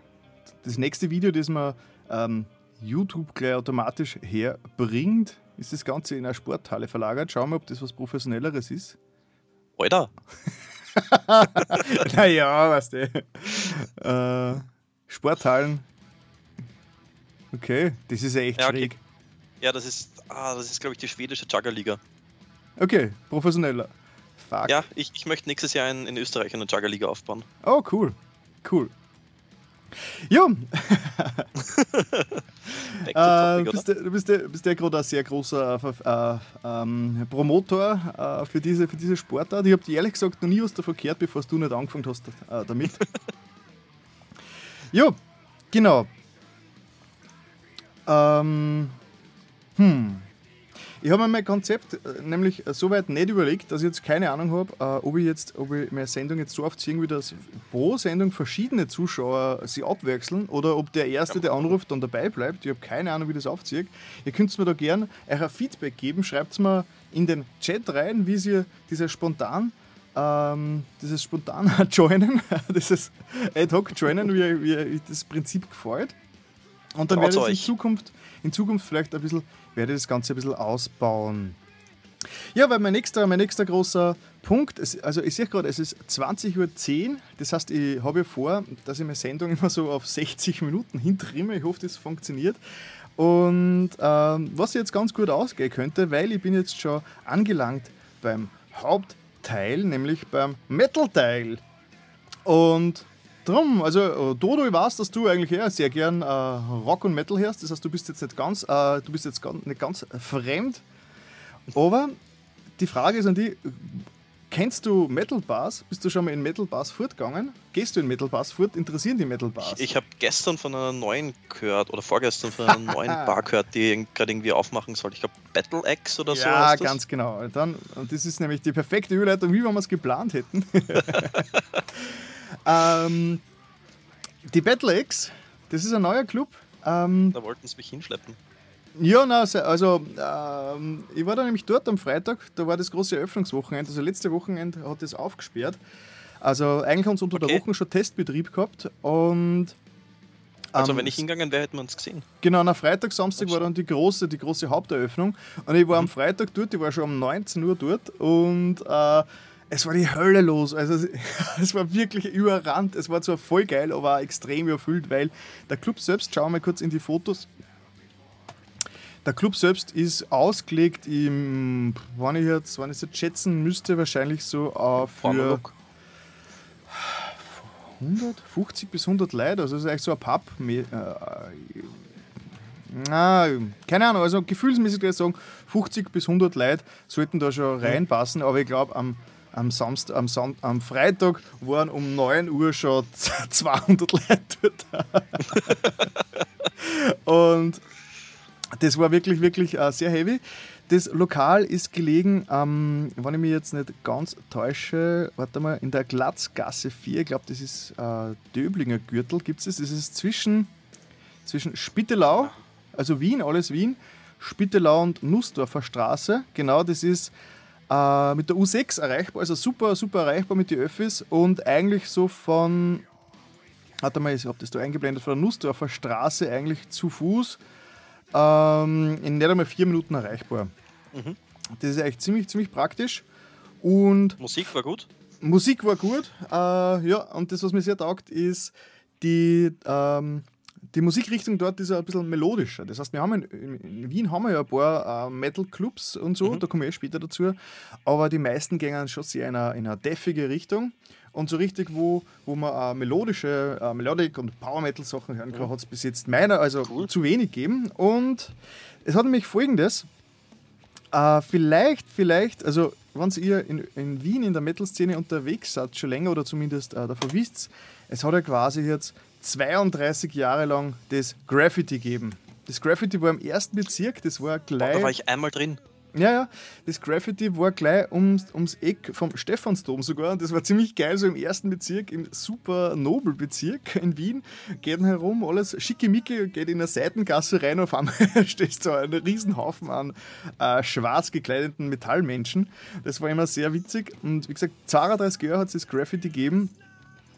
S1: Das nächste Video, das man ähm, YouTube gleich automatisch herbringt, ist das Ganze in eine Sporthalle verlagert. Schauen wir, ob das was Professionelleres ist.
S2: Alter!
S1: naja, weißt du. Äh, Sporthallen Okay, das ist ja echt ja, okay. schräg.
S2: Ja, das ist, ah, das ist glaube ich die schwedische Juggerliga.
S1: Okay, professioneller.
S2: Fuck. Ja, ich, ich möchte nächstes Jahr in, in Österreich eine Juggerliga aufbauen.
S1: Oh, cool. Cool. Ja.
S2: To
S1: Äh, bist du bist der, bist der gerade ein sehr großer äh, ähm, Promotor äh, für, diese, für diese Sportart. Ich habe dir ehrlich gesagt noch nie was davon gehört, bevor du nicht angefangen hast äh, damit. ja, genau. Ähm, hm. Ich habe mir mein Konzept äh, nämlich äh, so weit nicht überlegt, dass ich jetzt keine Ahnung habe, äh, ob ich jetzt, ob ich meine Sendung jetzt so aufziehe, wie das pro Sendung verschiedene Zuschauer sie abwechseln oder ob der Erste, der anruft, dann dabei bleibt. Ich habe keine Ahnung, wie das aufzieht. Ihr könnt mir da gerne euer Feedback geben. Schreibt mir in den Chat rein, wie sie diese spontan ähm, dieses spontan joinen, dieses ad-hoc joinen, wie, wie das Prinzip gefällt. Und dann werde ich in. Zukunft, in Zukunft vielleicht ein bisschen, werde das Ganze ein bisschen ausbauen. Ja, weil mein nächster, mein nächster großer Punkt, es, also ich sehe gerade, es ist 20.10 Uhr, das heißt, ich habe ja vor, dass ich meine Sendung immer so auf 60 Minuten hintrimme. Ich hoffe, das funktioniert. Und ähm, was jetzt ganz gut ausgehen könnte, weil ich bin jetzt schon angelangt beim Hauptteil, nämlich beim Metal-Teil. Und drum, also äh, Dodo, ich weiß, dass du eigentlich eher sehr gern äh, Rock und Metal hörst. Das heißt, du bist jetzt nicht ganz, äh, du bist jetzt ganz, nicht ganz fremd. Aber die Frage ist an die, kennst du Metal Bars? Bist du schon mal in Metal Bars fortgegangen? Gehst du in Metal Bars fort? Interessieren die Metal Bars?
S2: Ich, ich habe gestern von einer neuen gehört oder vorgestern von einer neuen Bar gehört, die gerade irgendwie aufmachen soll. Ich glaube Battle X oder so.
S1: ja,
S2: heißt das.
S1: ganz genau. Dann, und das ist nämlich die perfekte Überleitung, wie wenn wir es geplant hätten. ähm, die Battle X, das ist ein neuer Club. Ähm,
S2: Da wollten sie mich hinschleppen.
S1: Ja, na, also ähm, ich war da nämlich dort am Freitag, da war das große Eröffnungswochenende, also letzte Wochenende hat das aufgesperrt. Also eigentlich haben sie unter der
S2: Okay.
S1: Woche schon Testbetrieb gehabt und
S2: Also
S1: ähm,
S2: wenn ich hingegangen wäre, hätten wir uns gesehen.
S1: Genau, am Freitag, Samstag war dann die große, die große Haupteröffnung. Und ich war am Freitag dort, ich war schon um 19 Uhr dort und äh, es war die Hölle los. Also es war wirklich überrannt. Es war zwar voll geil, aber auch extrem überfüllt, weil der Club selbst, schauen wir mal kurz in die Fotos. Der Club selbst ist ausgelegt im, wann ich jetzt, wann ich es jetzt schätzen müsste, wahrscheinlich so äh, für
S2: Formulok.
S1: 150 bis 100 Leute, also das ist eigentlich so ein Pub. Äh, na, keine Ahnung, also gefühlsmäßig würde ich sagen, 50 bis 100 Leute sollten da schon reinpassen, aber ich glaube, am, am, Samstag, am, Sam am Freitag waren um 9 Uhr schon 200 Leute dort. Und das war wirklich, wirklich äh, sehr heavy. Das Lokal ist gelegen, ähm, wenn ich mich jetzt nicht ganz täusche, warte mal, in der Glatzgasse 4, ich glaube, das ist äh, Döblinger Gürtel, gibt es das? Das ist zwischen, zwischen Spittelau, also Wien, alles Wien, Spittelau und Nussdorfer Straße. Genau, das ist äh, mit der U6 erreichbar, also super, super erreichbar mit den Öffis und eigentlich so von, warte mal, ich habe das da eingeblendet, von der Nussdorfer Straße eigentlich zu Fuß ähm, in nicht einmal vier Minuten erreichbar.
S2: Mhm.
S1: Das ist echt ziemlich, ziemlich praktisch. Und
S2: Musik war gut.
S1: Musik war gut. Äh, ja, und das, was mir sehr taugt, ist die, ähm, die Musikrichtung dort ist ein bisschen melodischer. Das heißt, wir haben in, in, Wien haben wir ja ein paar äh, Metal-Clubs und so,
S2: Mhm.
S1: da komme ich eh später dazu. Aber die meisten gehen schon sehr in eine, in eine deffige Richtung. Und so richtig, wo, wo man äh, melodische äh, Melodic- und Power-Metal-Sachen hören kann, hat es bis jetzt meiner, also
S2: Cool.
S1: zu wenig gegeben. Und es hat nämlich folgendes. Äh, vielleicht, vielleicht, also wenn ihr in, in Wien in der Metal-Szene unterwegs seid, schon länger oder zumindest äh, davon wisst, es hat ja quasi jetzt 32 Jahre lang das Graffiti gegeben. Das Graffiti war im ersten Bezirk, das war
S2: Da
S1: gleich.
S2: war ich einmal drin.
S1: Ja, ja, das Graffiti war gleich ums, ums Eck vom Stephansdom sogar. Und das war ziemlich geil, so im ersten Bezirk, im super Nobelbezirk in Wien. Geht dann herum, alles schickimicki, geht in eine Seitengasse rein, auf einmal steht so ein Riesenhaufen an äh, schwarz gekleideten Metallmenschen. Das war immer sehr witzig. Und wie gesagt, 32 Jahre hat es das Graffiti gegeben.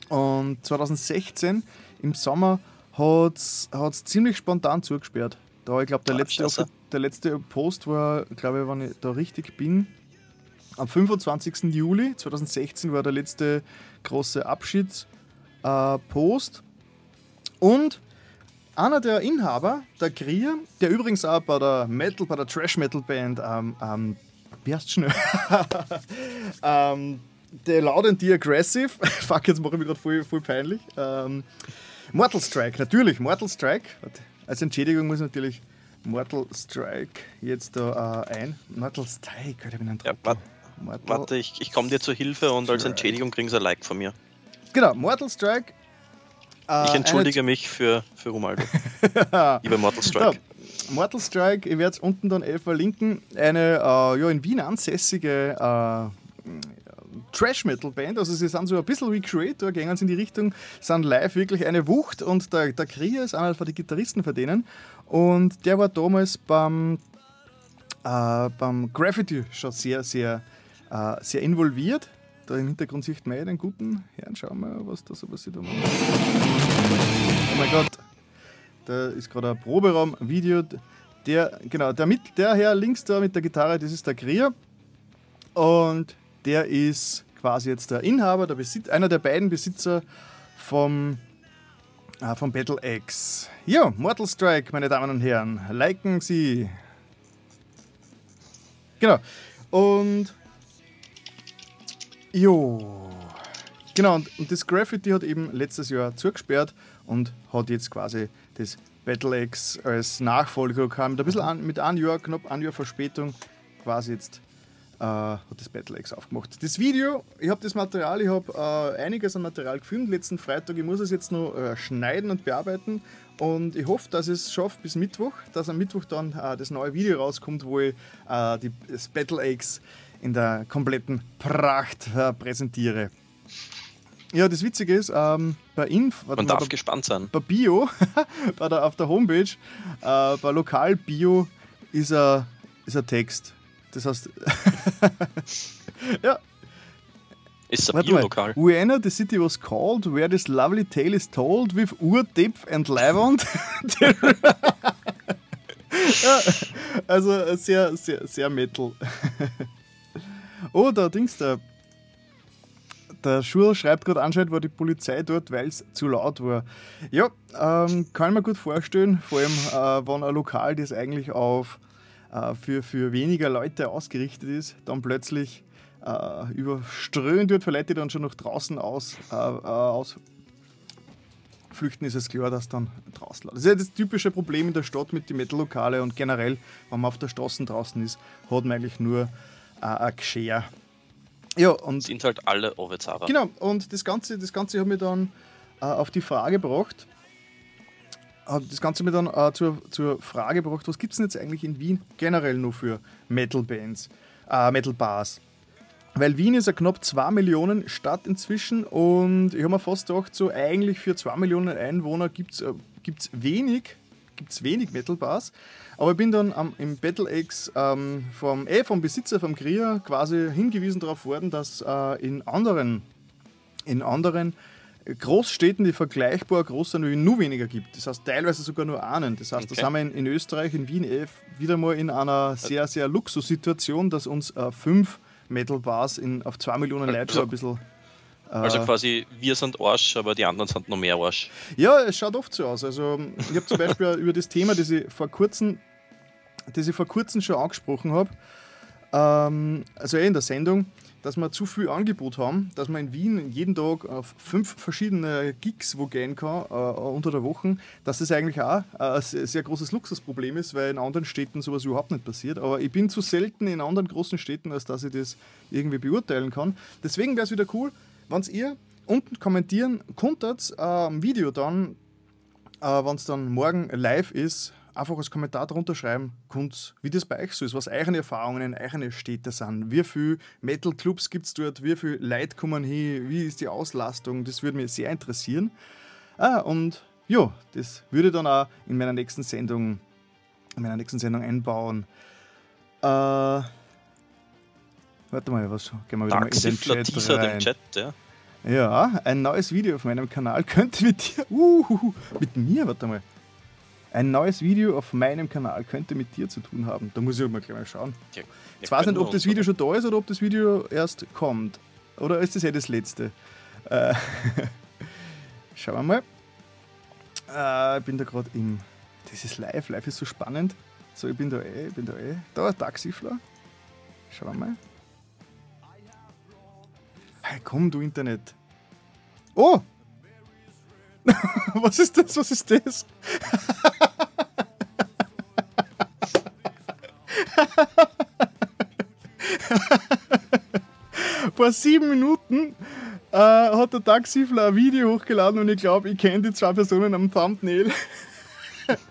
S1: Und 2016 im Sommer hat es ziemlich spontan zugesperrt. Da, ich glaube, der,
S2: Ah,
S1: letzte, der letzte Post war, glaube ich, wenn ich da richtig bin, am 25. Juli 2016 war der letzte große Abschiedspost. Äh. Und einer der Inhaber, der Krier, der übrigens auch bei der Metal, bei der Trash-Metal-Band, ähm, ähm, wie heißt schnell? ähm, der Loud and the Aggressive, fuck, jetzt mache ich mich gerade voll, voll peinlich. Ähm, Mortal Strike, natürlich, Mortal Strike. Als Entschädigung muss natürlich Mortal Strike jetzt da äh, ein. Mortal Strike, ich bin ein
S2: ja, warte, warte, ich, ich komme dir zur Hilfe und als Entschädigung kriegen sie ein Like von mir.
S1: Genau, Mortal Strike.
S2: Äh, ich entschuldige mich für, für Romaldo. Lieber Mortal Strike.
S1: Ja, Mortal Strike, ich werde es unten dann verlinken. Eine äh, ja, in Wien ansässige äh, Trash-Metal-Band, also sie sind so ein bisschen wie Creator, gehen sie in die Richtung, sind live wirklich eine Wucht und der, der Krier ist einer von den Gitarristen von denen und der war damals beim, äh, beim Graffiti schon sehr, sehr, äh, sehr involviert. Da im Hintergrund sieht man den guten Herrn. Schauen wir, was da so passiert. Oh mein Gott, da ist gerade ein Proberaum-Video. Der, genau, der, mit, der Herr links da mit der Gitarre, das ist der Krier. Und der ist quasi jetzt der Inhaber, der Besitz, einer der beiden Besitzer vom, äh, vom Battle X. Ja, Mortal Strike, meine Damen und Herren, liken Sie. Genau. Und jo. Genau, und, und das Graffiti hat eben letztes Jahr zugesperrt und hat jetzt quasi das Battle X als Nachfolger gehabt. Mit ein bisschen an, mit einem Jahr, knapp ein Jahr Verspätung quasi jetzt äh, hat das Battle X aufgemacht. Das Video, ich habe das Material, ich habe äh, einiges an Material gefilmt letzten Freitag. Ich muss es jetzt noch äh, schneiden und bearbeiten und ich hoffe, dass ich es schaffe bis Mittwoch, dass am Mittwoch dann äh, das neue Video rauskommt, wo ich äh, die, das Battle X in der kompletten Pracht präsentiere. Ja, das Witzige ist, ähm, bei Inf,
S2: man darf bei, gespannt sein.
S1: Bei Bio, bei der, auf der Homepage, bei Lokal Bio ist ein, ist ein Text. Das heißt, ja.
S2: Ist ein Bio-Lokal.
S1: We enter the city was called, where this lovely tale is told, with Ur, Dipf and Leiband. ja, also sehr, sehr, sehr Metal. oh, da Dings, der, der Schul schreibt gerade anscheinend, war die Polizei dort, weil es zu laut war. Ja, ähm, kann ich mir gut vorstellen, vor allem, äh, wenn ein Lokal, das eigentlich auf äh, für, für weniger Leute ausgerichtet ist, dann plötzlich äh, überströmt wird für Leute, die dann schon noch draußen aus, äh, äh ausflüchten, ist es klar, dass dann draußen Das ist ja das typische Problem in der Stadt mit den Metal-Lokale und generell, wenn man auf der Straße draußen ist, hat man eigentlich nur äh, ein Geschirr.
S2: Ja, und sind halt alle Ovezara.
S1: Genau, und das Ganze, das Ganze hat mich dann äh, auf die Frage gebracht, das Ganze mir dann äh, zur, zur Frage gebracht, was gibt es denn jetzt eigentlich in Wien generell nur für Metal-Bands, äh, Metal-Bars? Weil Wien ist ja knapp 2 Millionen Stadt inzwischen und ich habe mir fast gedacht, so eigentlich für 2 Millionen Einwohner gibt es äh, wenig, gibt's wenig Metal-Bars. Aber ich bin dann am, im Battle X ähm, vom, eh, vom Besitzer, vom Krier, quasi hingewiesen darauf worden, dass äh, in anderen, in anderen Großstädten, die vergleichbar groß sind, wie nur weniger gibt. Das heißt, teilweise sogar nur einen. Das heißt, okay. da sind wir in, in, Österreich, in Wien, eh wieder mal in einer sehr, sehr Luxussituation, dass uns äh, fünf Metal Bars in, auf zwei Millionen Leute schon ein bisschen.
S2: Äh, also quasi, wir sind Arsch, aber die anderen sind noch mehr Arsch.
S1: Ja, es schaut oft so aus. Also, ich habe zum Beispiel über das Thema, das ich vor kurzem, das ich vor kurzem schon angesprochen habe, ähm, also eh in der Sendung, dass wir zu viel Angebot haben, dass man in Wien jeden Tag auf fünf verschiedene Gigs wo gehen kann äh, unter der Woche, dass das eigentlich auch ein sehr großes Luxusproblem ist, weil in anderen Städten sowas überhaupt nicht passiert. Aber ich bin zu selten in anderen großen Städten, als dass ich das irgendwie beurteilen kann. Deswegen wäre es wieder cool, wenn ihr unten kommentieren könntet, äh, am Video dann, äh, wenn es dann morgen live ist, einfach als Kommentar drunter schreiben könnt, wie das bei euch so ist, was eure Erfahrungen in euren Städten sind. Wie viele Metal-Clubs gibt es dort, wie viele Leute kommen hin, wie ist die Auslastung, das würde mich sehr interessieren. Ah, und ja, das würde ich dann auch in meiner nächsten Sendung, in meiner nächsten Sendung einbauen. Äh, warte mal, was gehen wir wieder mal in den Chat rein. Chat, ja. Ja, ein neues Video auf meinem Kanal könnte mit dir. Uh, mit mir, warte mal. Ein neues Video auf meinem Kanal könnte mit dir zu tun haben. Da muss ich mal gleich mal schauen. Ja, ich weiß nicht, ob das Video schon da ist oder ob das Video erst kommt. Oder ist das eh das letzte? Äh, schauen wir mal. Äh, ich bin da gerade im. Das ist live. Live ist so spannend. So, ich bin da eh, ich bin da eh. Da, Taxifler. Schauen wir mal. Hey, komm, du Internet. Oh! Was ist das? Was ist das? Vor sieben Minuten äh, hat der Taxifler ein Video hochgeladen und ich glaube, ich kenne die zwei Personen am Thumbnail.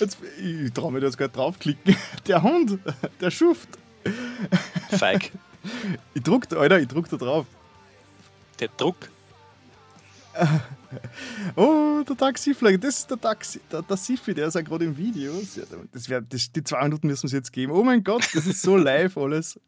S1: Jetzt, ich traue mir das gar nicht draufklicken. Der Hund, der Schuft.
S2: Feig.
S1: Ich druck, Alter, ich druck da drauf.
S2: Der Druck.
S1: Oh, der Taxifler, das ist der Taxi, der, der Sifi, der ist ja gerade im Video. Das wär, das, die zwei Minuten müssen wir jetzt geben. Oh mein Gott, das ist so live alles.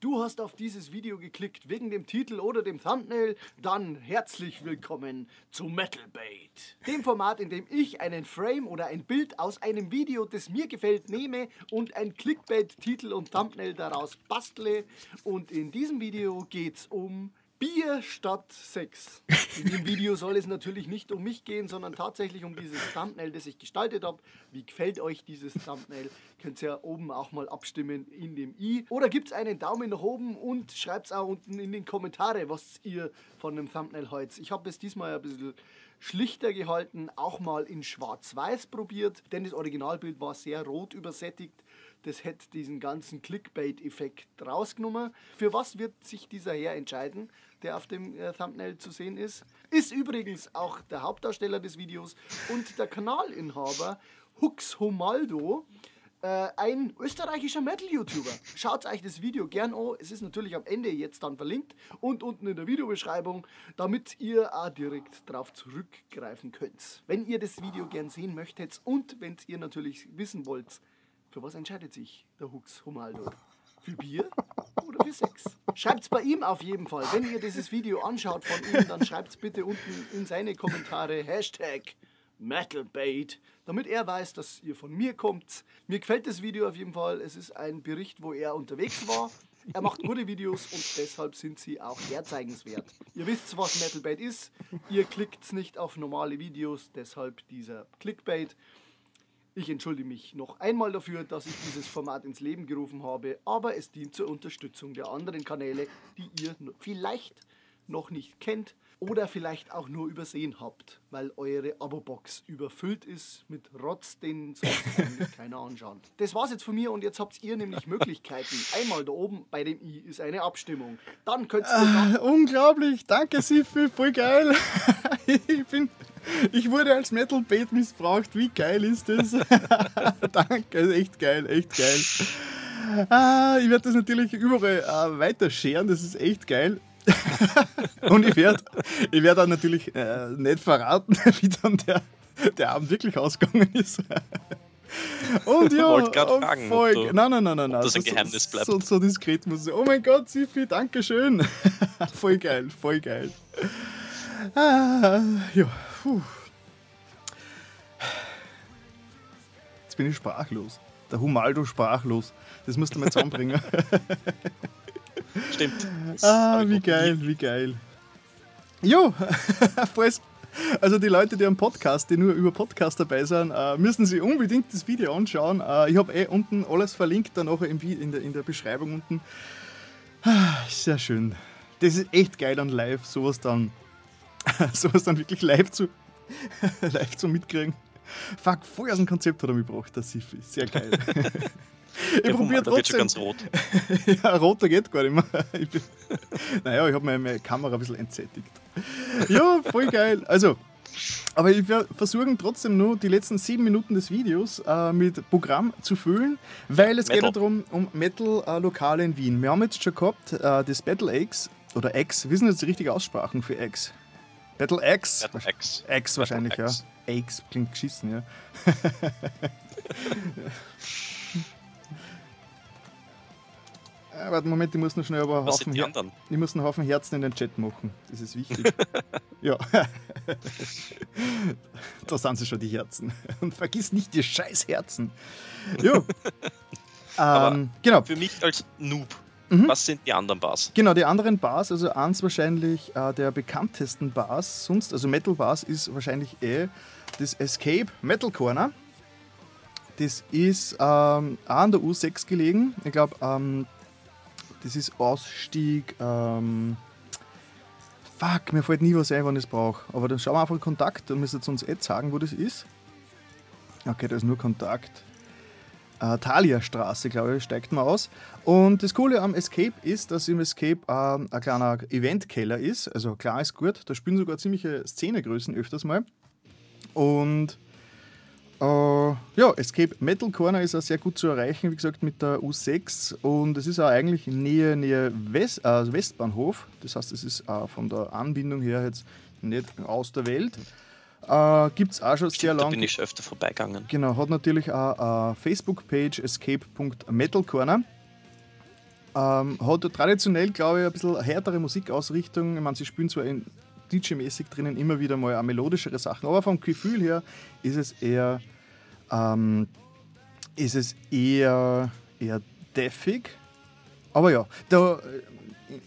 S3: Du hast auf dieses Video geklickt wegen dem Titel oder dem Thumbnail, dann herzlich willkommen zu Metal Bait. Dem Format, in dem ich einen Frame oder ein Bild aus einem Video, das mir gefällt, nehme und ein Clickbait-Titel und Thumbnail daraus bastle. Und in diesem Video geht's um Bier statt Sex. In dem Video soll es natürlich nicht um mich gehen, sondern tatsächlich um dieses Thumbnail, das ich gestaltet habe. Wie gefällt euch dieses Thumbnail? Könnt ihr ja oben auch mal abstimmen in dem i. Oder gibt es einen Daumen nach oben und schreibt es auch unten in den Kommentare, was ihr von dem Thumbnail haltet. Ich habe es diesmal ein bisschen schlichter gehalten, auch mal in schwarz-weiß probiert, denn das Originalbild war sehr rot übersättigt. Das hätte diesen ganzen Clickbait-Effekt rausgenommen. Für was wird sich dieser Herr entscheiden, der auf dem äh, Thumbnail zu sehen ist? Ist übrigens auch der Hauptdarsteller des Videos und der Kanalinhaber Hux Homaldo, äh, ein österreichischer Metal-YouTuber. Schaut euch das Video gern an. Es ist natürlich am Ende jetzt dann verlinkt und unten in der Videobeschreibung, damit ihr auch direkt darauf zurückgreifen könnt. Wenn ihr das Video gern sehen möchtet und wenn ihr natürlich wissen wollt, für was entscheidet sich der Hux Humaldo? Für Bier oder für Sex? Schreibt's bei ihm auf jeden Fall. Wenn ihr dieses Video anschaut von ihm, dann schreibt's bitte unten in seine Kommentare Hashtag Metalbait, damit er weiß, dass ihr von mir kommt. Mir gefällt das Video auf jeden Fall. Es ist ein Bericht, wo er unterwegs war. Er macht gute Videos und deshalb sind sie auch herzeigenswert. Ihr wisst, was Metalbait ist. Ihr klickt nicht auf normale Videos, deshalb dieser Clickbait. Ich entschuldige mich noch einmal dafür, dass ich dieses Format ins Leben gerufen habe, aber es dient zur Unterstützung der anderen Kanäle, die ihr vielleicht noch nicht kennt oder vielleicht auch nur übersehen habt, weil eure Abo-Box überfüllt ist mit Rotz, den sonst eigentlich keiner anschaut. Das war's jetzt von mir und jetzt habt ihr nämlich Möglichkeiten. Einmal da oben bei dem i ist eine Abstimmung. Dann könnt ihr...
S1: Ah, unglaublich, danke Sifi, voll geil. ich bin... Ich wurde als Metal Bait missbraucht. Wie geil ist das? Danke, echt geil, echt geil. Ah, ich werde das natürlich überall äh, weiter scheren, das ist echt geil. Und ich werde ich werd auch natürlich äh, nicht verraten, wie dann der, der Abend wirklich ausgegangen ist. Und ja,
S2: Wollte grad
S1: oh,
S2: fragen,
S1: voll,
S2: ob du-
S1: nein, nein, nein, nein, nein.
S2: das ein Geheimnis bleibt.
S1: So, so diskret muss ich. Oh mein Gott, Sifi, danke schön. voll geil, voll geil. Ah, ja, puh. Jetzt bin ich sprachlos. Der Humaldo sprachlos. Das musst du mal zusammenbringen.
S2: Stimmt. Das
S1: ah, wie geil, wie geil. Jo, falls, also die Leute, die am Podcast, die nur über Podcast dabei sind, äh, müssen sich unbedingt das Video anschauen. Äh, ich habe eh unten alles verlinkt, dann auch in, der, in der Beschreibung unten. Ah, Sehr schön. Das ist echt geil an live, sowas dann, sowas dann wirklich live zu, live zu mitkriegen. Fuck, voll aus dem Konzept hat er mich gebracht, der Sifi. Sehr geil. ich probiere
S2: da wird schon
S1: trotzdem.
S2: ganz rot.
S1: Ja, roter geht gar nicht mehr. Ich bin, naja, ich habe meine, meine Kamera ein bisschen entsättigt. Ja, voll geil. Also, aber ich werde versuchen trotzdem nur die letzten sieben Minuten des Videos äh, mit Programm zu füllen, weil es geht ja
S2: Metal.
S1: darum, um Metal-Lokale in Wien. Wir haben jetzt schon gehabt äh, das Battle X oder X, wie sind jetzt die richtige Aussprachen für X? Battle X?
S2: Battle X.
S1: X wahrscheinlich,
S2: Battle
S1: ja. X klingt geschissen, ja. Äh, Warte, Moment, ich muss noch schnell aber einen Haufen, ich muss einen Haufen Herzen in den Chat machen. Das ist wichtig. ja. da sind sie schon, die Herzen. Und vergiss nicht die scheiß Herzen. Ja.
S2: Aber
S1: ähm, genau.
S2: Für mich als Noob,
S1: Mhm.
S2: was sind die anderen Bars?
S1: Genau, die anderen Bars, also eins wahrscheinlich äh, der bekanntesten Bars, sonst, also Metal Bars ist wahrscheinlich eh das Escape Metal Corner. Das ist ähm, auch an der U6 gelegen. Ich glaube, ähm, das ist Ausstieg ähm, fuck, mir fällt nie was ein, wann ich es brauche. Aber dann schauen wir einfach in Kontakt, dann müsst ihr uns jetzt sagen, wo das ist. Okay, da ist nur Kontakt. Äh, Thalia-Straße, glaube ich, steigt man aus. Und das Coole am Escape ist, dass im Escape äh, ein kleiner Eventkeller ist. Also klar ist gut, da spielen sogar ziemliche Szenegrößen öfters mal. Und äh, ja, Escape Metal Corner ist auch sehr gut zu erreichen, wie gesagt, mit der U6. Und es ist auch eigentlich Nähe, Nähe West, äh, Westbahnhof. Das heißt, es ist äh, von der Anbindung her jetzt nicht aus der Welt. Äh, Gibt es auch schon sehr
S2: Da
S1: lange.
S2: bin ich schon öfter vorbeigegangen.
S1: Genau, hat natürlich auch eine Facebook-Page escape.metalcorner. Ähm, hat traditionell, glaube ich, ein bisschen härtere Musikausrichtung. Ich meine, sie spielen zwar in DJ-mäßig drinnen immer wieder mal melodischere Sachen, aber vom Gefühl her ist es eher, ähm, ist es eher, eher deffig. Aber ja, da, äh,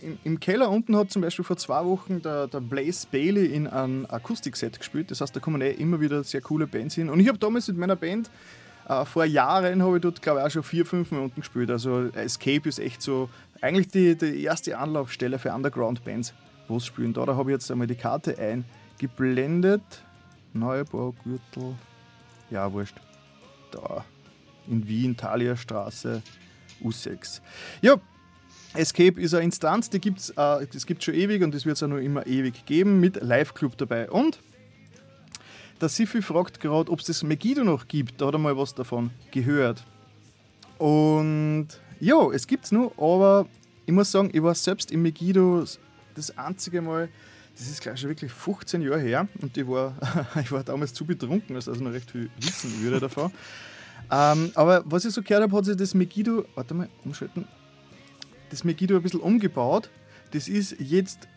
S1: im, im Keller unten hat zum Beispiel vor zwei Wochen der, der Blaze Bailey in einem Akustikset gespielt. Das heißt, da kommen eh immer wieder sehr coole Bands hin. Und ich habe damals mit meiner Band äh, vor Jahren habe ich dort, glaube ich, auch schon vier, fünf Minuten gespielt. Also Escape ist echt so eigentlich die, die erste Anlaufstelle für Underground-Bands, wo es spielen. Da, da habe ich jetzt einmal die Karte eingeblendet. Neubaugürtel. Ja, wurscht. Da. In Wien, Thalia-Straße, U6. Ja, Escape ist eine Instanz, die äh, gibt es schon ewig und das wird es auch noch immer ewig geben, mit Live-Club dabei. Und der Sifi fragt gerade, ob es das Megiddo noch gibt. Da hat er mal was davon gehört. Und ja, es gibt es nur, aber ich muss sagen, ich war selbst im Megiddo das einzige Mal, das ist gleich schon wirklich 15 Jahre her und ich war, ich war damals zu betrunken, dass ich noch recht viel wissen würde davon. ähm, aber was ich so gehört habe, hat sich das Megiddo, warte mal, umschalten, das Megiddo ein bisschen umgebaut. Das ist jetzt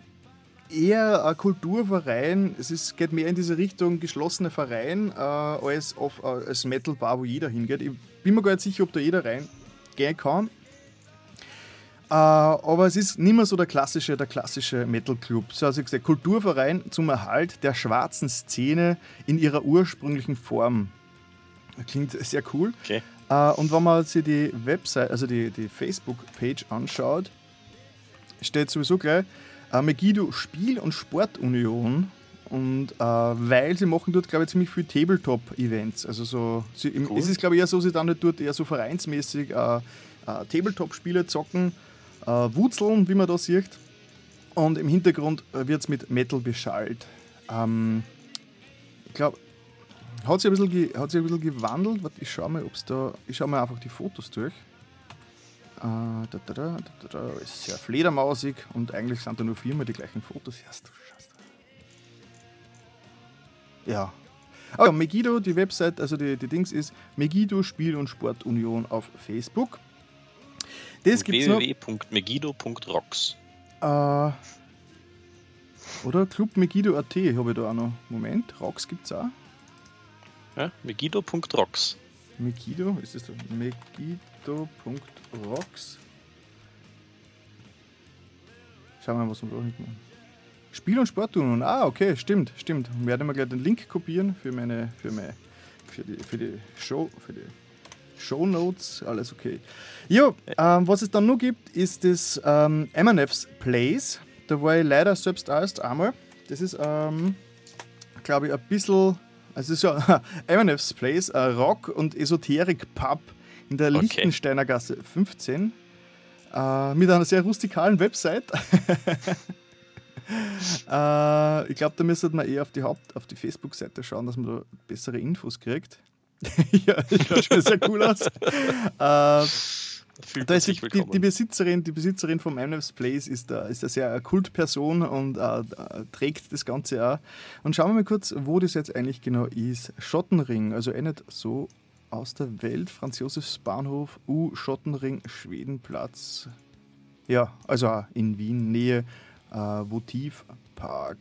S1: eher ein Kulturverein, es ist, geht mehr in diese Richtung geschlossener Verein äh, als, auf, äh, als Metal Bar, wo jeder hingeht. Ich bin mir gar nicht sicher, ob da jeder reingehen kann. Äh, aber es ist nicht mehr so der klassische, der klassische Metal Club. So also gesagt, Kulturverein zum Erhalt der schwarzen Szene in ihrer ursprünglichen Form. Klingt sehr cool.
S2: Okay.
S1: Äh, und wenn man sich die Website, also die, die Facebook-Page anschaut, steht sowieso gleich äh, Megiddo Spiel- und Sportunion. Und äh, weil sie machen dort, glaube ich, ziemlich viel Tabletop-Events. Also so, sie, im-
S2: Cool.
S1: es ist, glaube ich, eher so, sie dann nicht dort eher so vereinsmäßig äh, äh, Tabletop-Spiele zocken, äh, wutzeln, wie man da sieht. Und im Hintergrund wird es mit Metal beschallt. Ähm, ich glaube, hat sich, ein bisschen ge- hat sich ein bisschen gewandelt. Warte, ich schaue mal, ob es da. Ich schaue mal einfach die Fotos durch. Äh, da, da, da, da, ist sehr fledermausig und eigentlich sind da nur viermal die gleichen Fotos. Ja, du Scheiße. Ja. Aber ja, Megiddo, die Website, also die, die Dings ist Megiddo Spiel- und Sportunion auf Facebook. Das gibt's
S2: www.megiddo.rocks.
S1: Äh, oder Club Megiddo.at habe ich da auch noch. Moment, Rocks gibt's auch.
S2: Ja, megiddo.rocks.
S1: Megiddo, ist das so? Megiddo.rocks. Schauen wir mal, was wir da hinten Spiel- und Sportunion. Ah, okay, stimmt, stimmt. Werde mal gleich den Link kopieren für meine, für meine, für die, für die Show, für die Show Notes, alles okay. Jo, ähm, was es dann noch gibt, ist das ähm, MNF's Place. Da war ich leider selbst erst einmal. Das ist, ähm, glaube ich, ein bisschen, also es ist ja MNF's Place, ein Rock- und Esoterik-Pub in der
S2: Okay.
S1: Lichtensteiner Gasse 15 äh, mit einer sehr rustikalen Website. äh, ich glaube, da müsste man eher auf die Haupt-, auf die Facebook-Seite schauen, dass man da bessere Infos kriegt. ja, das schaut schon sehr cool aus. Da ist die, die, die Besitzerin, die Besitzerin vom MNF's Place ist, da, ist eine sehr Kultperson und äh, trägt das Ganze auch. Und schauen wir mal kurz, wo das jetzt eigentlich genau ist. Schottenring, also eh nicht so aus der Welt. Franz Josefs Bahnhof, U Schottenring, Schwedenplatz. Ja, also auch in Wien, Nähe äh, Votivpark.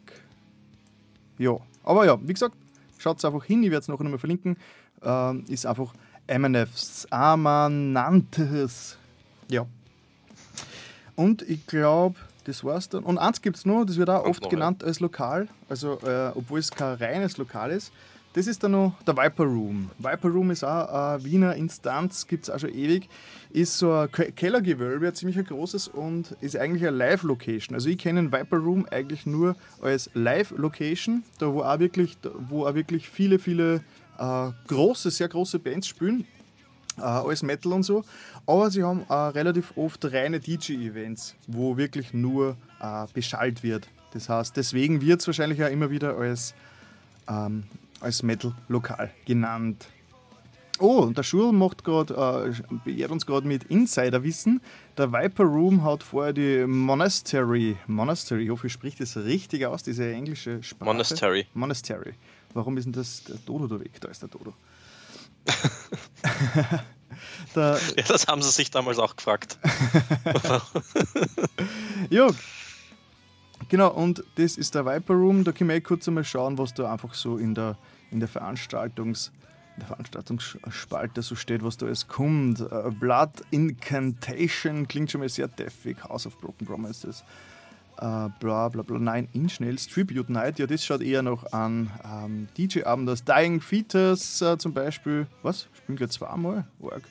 S1: Ja, aber ja, wie gesagt, schaut einfach hin, ich werde es nachher nochmal verlinken. Ähm, ist einfach MNFs Amanantes. Ja. Und ich glaube, das war's dann. Und eins gibt es noch, das wird auch
S2: Kommt
S1: oft genannt als Lokal, also äh, obwohl es kein reines Lokal ist. das ist dann noch der Viper Room. Viper Room ist auch eine Wiener Instanz, gibt es auch schon ewig. Ist so ein Kellergewölbe, ein ziemlich großes und ist eigentlich eine Live-Location. Also ich kenne den Viper Room eigentlich nur als Live-Location, da wo auch wirklich, wo auch wirklich viele, viele äh, große, sehr große Bands spielen. Äh, alles Metal und so. Aber sie haben äh, relativ oft reine DJ-Events, wo wirklich nur äh, beschallt wird. Das heißt, deswegen wird es wahrscheinlich auch immer wieder als ähm, als Metal-Lokal genannt. Oh, und der Schul macht grad, äh, beehrt uns gerade mit Insiderwissen. Der Viper Room hat vorher die Monastery. Monastery, ich hoffe, ich spreche das richtig aus, diese englische Sprache.
S2: Monastery.
S1: Monastery. Warum ist denn das der Dodo da weg? Da ist der Dodo.
S2: der, ja, das haben sie sich damals auch gefragt.
S1: ja, Genau, und das ist der Viper Room. Da können wir eh kurz einmal schauen, was da einfach so in der, in der Veranstaltungs- der Veranstaltungsspalte so steht, was da alles kommt. Uh, Blood Incantation klingt schon mal sehr deffig. House of Broken Promises. Uh, bla bla bla. Nine Inch Nails. Tribute Night. Ja, das schaut eher noch an ähm, DJ-Abend aus. Dying Fetus uh, zum Beispiel. Was? Spielen gleich zweimal? Org.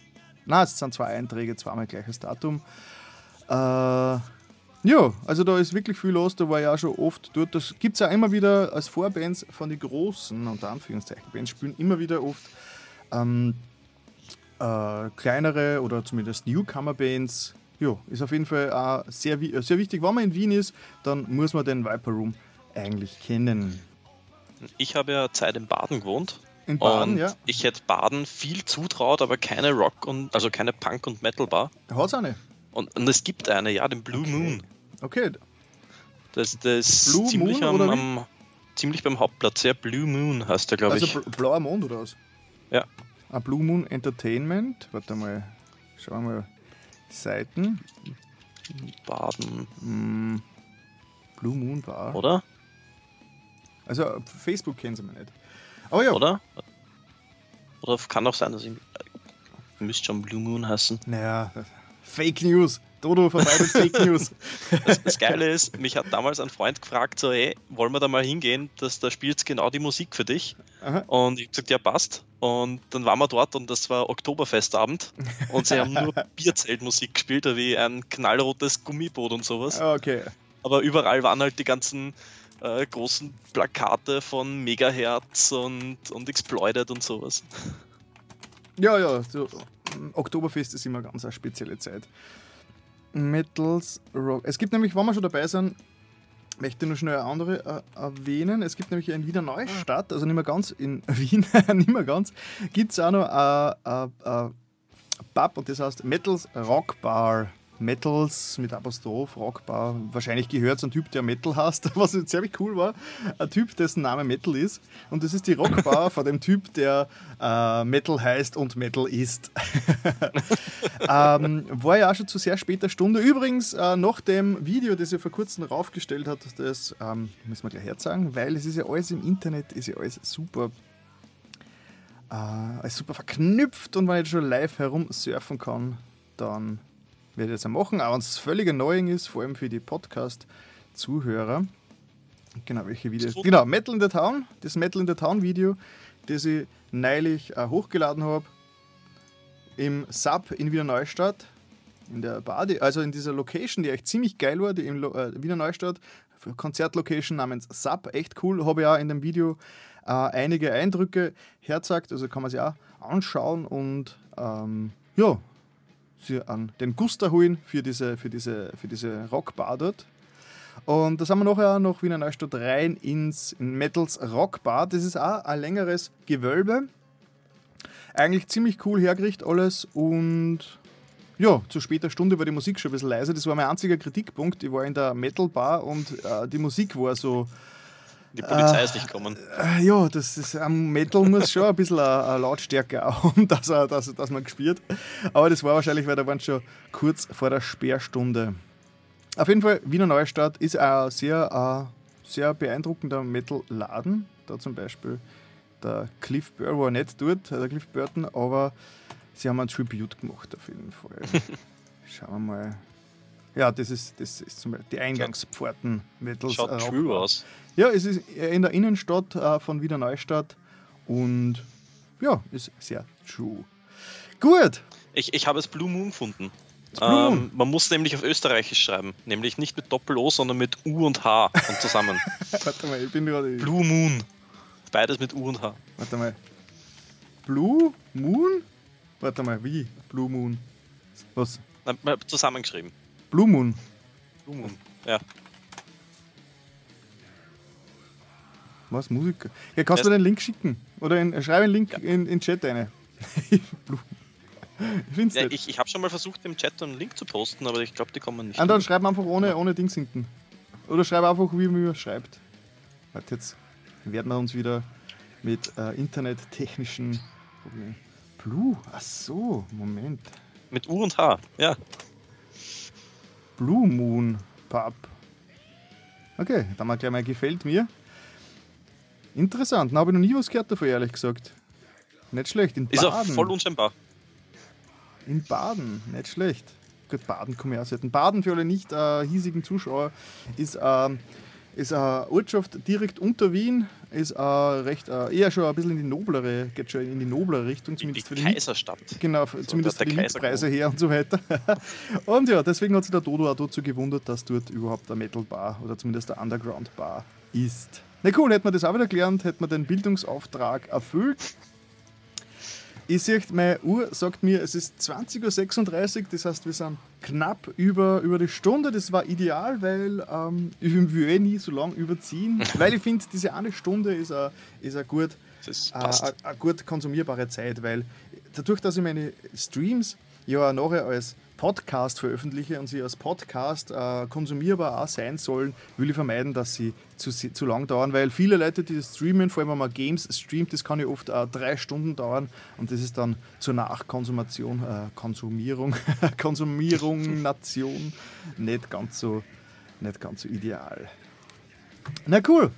S1: Nein, es sind zwei Einträge, zweimal gleiches Datum. Äh. Ja, also da ist wirklich viel los, da war auch schon oft dort. Das gibt es auch immer wieder als Vorbands von den großen, unter Anführungszeichen, Bands spielen immer wieder oft ähm, äh, kleinere oder zumindest Newcomer-Bands. Ja, ist auf jeden Fall auch sehr, sehr wichtig. Wenn man in Wien ist, dann muss man den Viper Room eigentlich kennen.
S2: Ich habe ja Zeit in Baden gewohnt.
S1: In Baden,
S2: und
S1: ja.
S2: Ich hätte Baden viel zutraut, aber keine Rock und also keine Punk- und Metal-Bar.
S1: Hat es eine?
S2: Und, und, es gibt eine, ja, den Blue
S1: okay.
S2: Moon.
S1: Okay.
S2: Das, das ist ziemlich, am, am, ziemlich beim Hauptplatz. Ja, Blue Moon heißt der, glaube
S1: also
S2: ich.
S1: Also blauer Mond oder was?
S2: Ja.
S1: A Blue Moon Entertainment. Warte mal. Schauen wir mal. Seiten.
S2: Baden.
S1: Mm, Blue Moon Bar.
S2: Oder?
S1: Also Facebook kennen sie mir nicht. Aber ja.
S2: Oder? Oder kann auch sein, dass ich. Müsste schon Blue Moon heißen.
S1: Naja, Fake News. Dodo verbreitet Fake News.
S2: Das, das, Geile ist, mich hat damals ein Freund gefragt, so, hey, wollen wir da mal hingehen, dass da spielt genau die Musik für dich. Aha. Und ich habe gesagt, ja, passt. Und dann waren wir dort und das war Oktoberfestabend und sie haben nur Bierzeltmusik gespielt, wie ein knallrotes Gummiboot und sowas.
S1: Okay.
S2: Aber überall waren halt die ganzen äh, großen Plakate von Megahertz und, und Exploited und sowas.
S1: Ja, ja, so, Oktoberfest ist immer ganz eine spezielle Zeit. Metals Rock. Es gibt nämlich, wenn wir schon dabei sind, möchte ich nur schnell eine andere äh, erwähnen. Es gibt nämlich in Wiener Neustadt, also nicht mehr ganz in Wien, nicht mehr ganz, gibt es auch noch ein Pub und das heißt Metals Rock Bar. Metals mit Apostroph, Rockbar. Wahrscheinlich gehört es ein Typ, der Metal heißt, was ziemlich cool war. Ein Typ, dessen Name Metal ist. Und das ist die Rockbar von dem Typ, der äh, Metal heißt und Metal ist. ähm, war ja auch schon zu sehr später Stunde. Übrigens, äh, nach dem Video, das ihr vor kurzem raufgestellt hat, das ähm, müssen wir gleich herzagen, weil es ist ja alles im Internet, ist ja alles super äh, alles super verknüpft und wenn ich schon live herumsurfen kann, dann werde ich das machen, auch wenn es völlig neu ist, vor allem für die Podcast-Zuhörer. Genau, welche Videos? Genau, Metal in the Town, das Metal in the Town Video, das ich neulich äh, hochgeladen habe im Sub in Wiener Neustadt, in der Bade, also in dieser Location, die echt ziemlich geil war, die in äh, Wiener Neustadt, Konzertlocation namens Sub, echt cool, habe ich auch in dem Video äh, einige Eindrücke herzagt, also kann man sich auch anschauen und ähm, ja, sie an den Guster holen für diese, für diese, für diese Rockbar dort. Und da sind wir nachher noch Wiener Neustadt rein ins Metals Rockbar. Das ist auch ein längeres Gewölbe. Eigentlich ziemlich cool hergerichtet alles und ja, zu später Stunde war die Musik schon ein bisschen leise. Das war mein einziger Kritikpunkt. Ich war in der Metal Bar und äh, die Musik war so
S2: die Polizei äh, ist nicht gekommen.
S1: Äh, ja, das ist, am Metal muss schon ein bisschen eine, Lautstärke haben, dass, er, dass, dass man gespielt. Aber das war wahrscheinlich, weil da waren schon kurz vor der Sperrstunde. Auf jeden Fall, Wiener Neustadt ist ein sehr, äh, sehr beeindruckender Metal-Laden. Da zum Beispiel der Cliff Burton war nicht dort, der Cliff Burton, aber sie haben ein Tribute gemacht auf jeden Fall. Schauen wir mal. Ja, das ist, das ist zum Beispiel die Eingangspforten
S2: Metals. Schaut true aus.
S1: Ja, es ist in der Innenstadt äh, von Wiener Neustadt Und ja, ist sehr true. Gut.
S2: Ich, ich habe es Blue Moon gefunden.
S1: Blue Moon.
S2: Ähm, man muss nämlich auf Österreichisch schreiben. Nämlich nicht mit Doppel-O, sondern mit U und H und zusammen.
S1: Warte mal, ich bin gerade.
S2: Blue Moon. Beides mit U und H.
S1: Warte mal. Blue Moon? Warte mal, wie? Blue Moon. Was?
S2: Nein, mal zusammengeschrieben.
S1: Blue Moon.
S2: Blue Moon. Ja.
S1: Was? Musiker? Ja, kannst du den Link schicken? Oder in, schreib einen Link in in den Chat rein. Ich
S2: ja ich ich habe schon mal versucht, im Chat einen Link zu posten, aber ich glaube, die kommen nicht.
S1: Und dann schreib einfach ohne, ohne Dings hinten. Oder schreib einfach, wie man schreibt. Warte, jetzt werden wir uns wieder mit äh, internettechnischen Problemen. Blue? Ach so, Moment.
S2: Mit U und H. Ja.
S1: Blue Moon Pub. Okay, dann mal gleich mal gefällt mir. Interessant, da habe ich noch nie was gehört davon, ehrlich gesagt. Nicht schlecht. In
S2: Ist auch
S1: Baden.
S2: voll unscheinbar.
S1: In Baden, nicht schlecht. Gut, Baden komme ich auch selten. Baden für alle nicht äh, hiesigen Zuschauer ist, ähm, ist eine Ortschaft direkt unter Wien, ist äh, recht äh, eher schon ein bisschen in die noblere, geht schon in die noblere Richtung,
S2: In die
S1: zumindest für die
S2: Kaiserstadt.
S1: Genau, f- zumindest für die Mietpreise her und so weiter. und ja, deswegen hat sich der Dodo auch dazu gewundert, dass dort überhaupt eine Metal Bar oder zumindest eine Underground Bar ist. Na cool, hätten wir das auch wieder gelernt, hätten wir den Bildungsauftrag erfüllt. Ich sehe, meine Uhr sagt mir, es ist 20.36 Uhr, das heißt, wir sind knapp über, über die Stunde. Das war ideal, weil ähm, ich will eh nie so lange überziehen, weil ich finde, diese eine Stunde ist eine, ist gut gut konsumierbare Zeit, weil dadurch, dass ich meine Streams ja nachher als Podcast veröffentliche und sie als Podcast äh, konsumierbar auch sein sollen, will ich vermeiden, dass sie zu, zu lang dauern, weil viele Leute, die das streamen, vor allem wenn man Games streamt, das kann ja oft äh, drei Stunden dauern und das ist dann zur Nachkonsumation, äh, Konsumierung, Konsumierung, Nation nicht ganz so, nicht ganz so ideal. Na cool.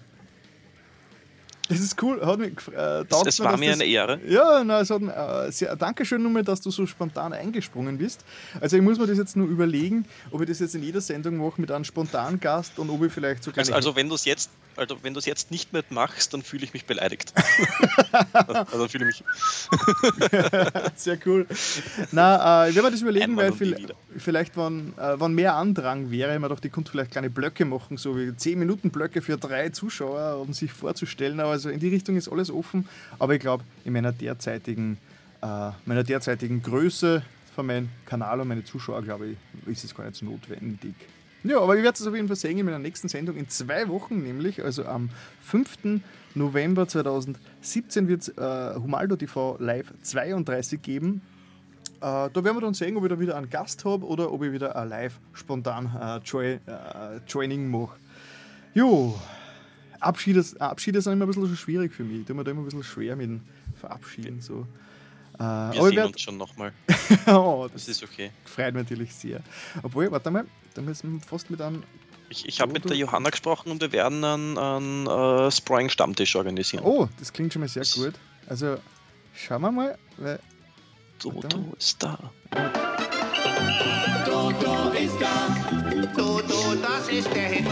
S1: Das ist cool. Hat mich, äh,
S2: es, es
S1: mir,
S2: war mir eine Ehre.
S1: ja, na, es hat, äh, sehr, Dankeschön nochmal, dass du so spontan eingesprungen bist. Also ich muss mir das jetzt nur überlegen, ob ich das jetzt in jeder Sendung mache mit einem spontanen Gast und ob ich vielleicht so
S2: Also, also wenn du es jetzt, also wenn du es jetzt nicht mehr machst, dann fühle ich mich beleidigt. also fühle ich mich.
S1: Sehr cool. Na, äh, ich werde mir das überlegen,
S2: Einmal
S1: weil viel, vielleicht, wenn, äh, wenn mehr Andrang wäre, man doch, die könnte vielleicht kleine Blöcke machen, so wie 10 Minuten Blöcke für drei Zuschauer, um sich vorzustellen. Aber also in die Richtung ist alles offen. Aber ich glaube, in meiner derzeitigen, äh, meiner derzeitigen Größe von meinem Kanal und meine Zuschauer, glaube ich, ist es gar nicht so notwendig. Ja, aber ich werde es auf jeden Fall sehen in meiner nächsten Sendung in zwei Wochen, nämlich also am 5. November 2017 wird es äh, Humaldo TV Live 32 geben. Äh, da werden wir dann sehen, ob ich da wieder einen Gast habe oder ob ich wieder ein live spontan äh, Joy, äh, Joining mache. Jo, Abschiede, Abschiede sind immer ein bisschen so schwierig für mich. Ich tue mir da immer ein bisschen schwer mit dem Verabschieden. So. Äh,
S2: Wir sehen
S1: werd,
S2: uns schon nochmal.
S1: oh,
S2: Das
S1: das
S2: ist okay.
S1: freut mich natürlich sehr. Obwohl, warte mal, da müssen wir fast mit einem.
S2: Ich, ich habe mit der Johanna gesprochen und wir werden einen, einen äh, Sproing-Stammtisch organisieren.
S1: Oh, das klingt schon mal sehr
S2: Das-
S1: gut. Also, schauen wir mal, weil
S2: Toto ist da.
S4: Toto ist da,
S5: Toto, das ist der Hit.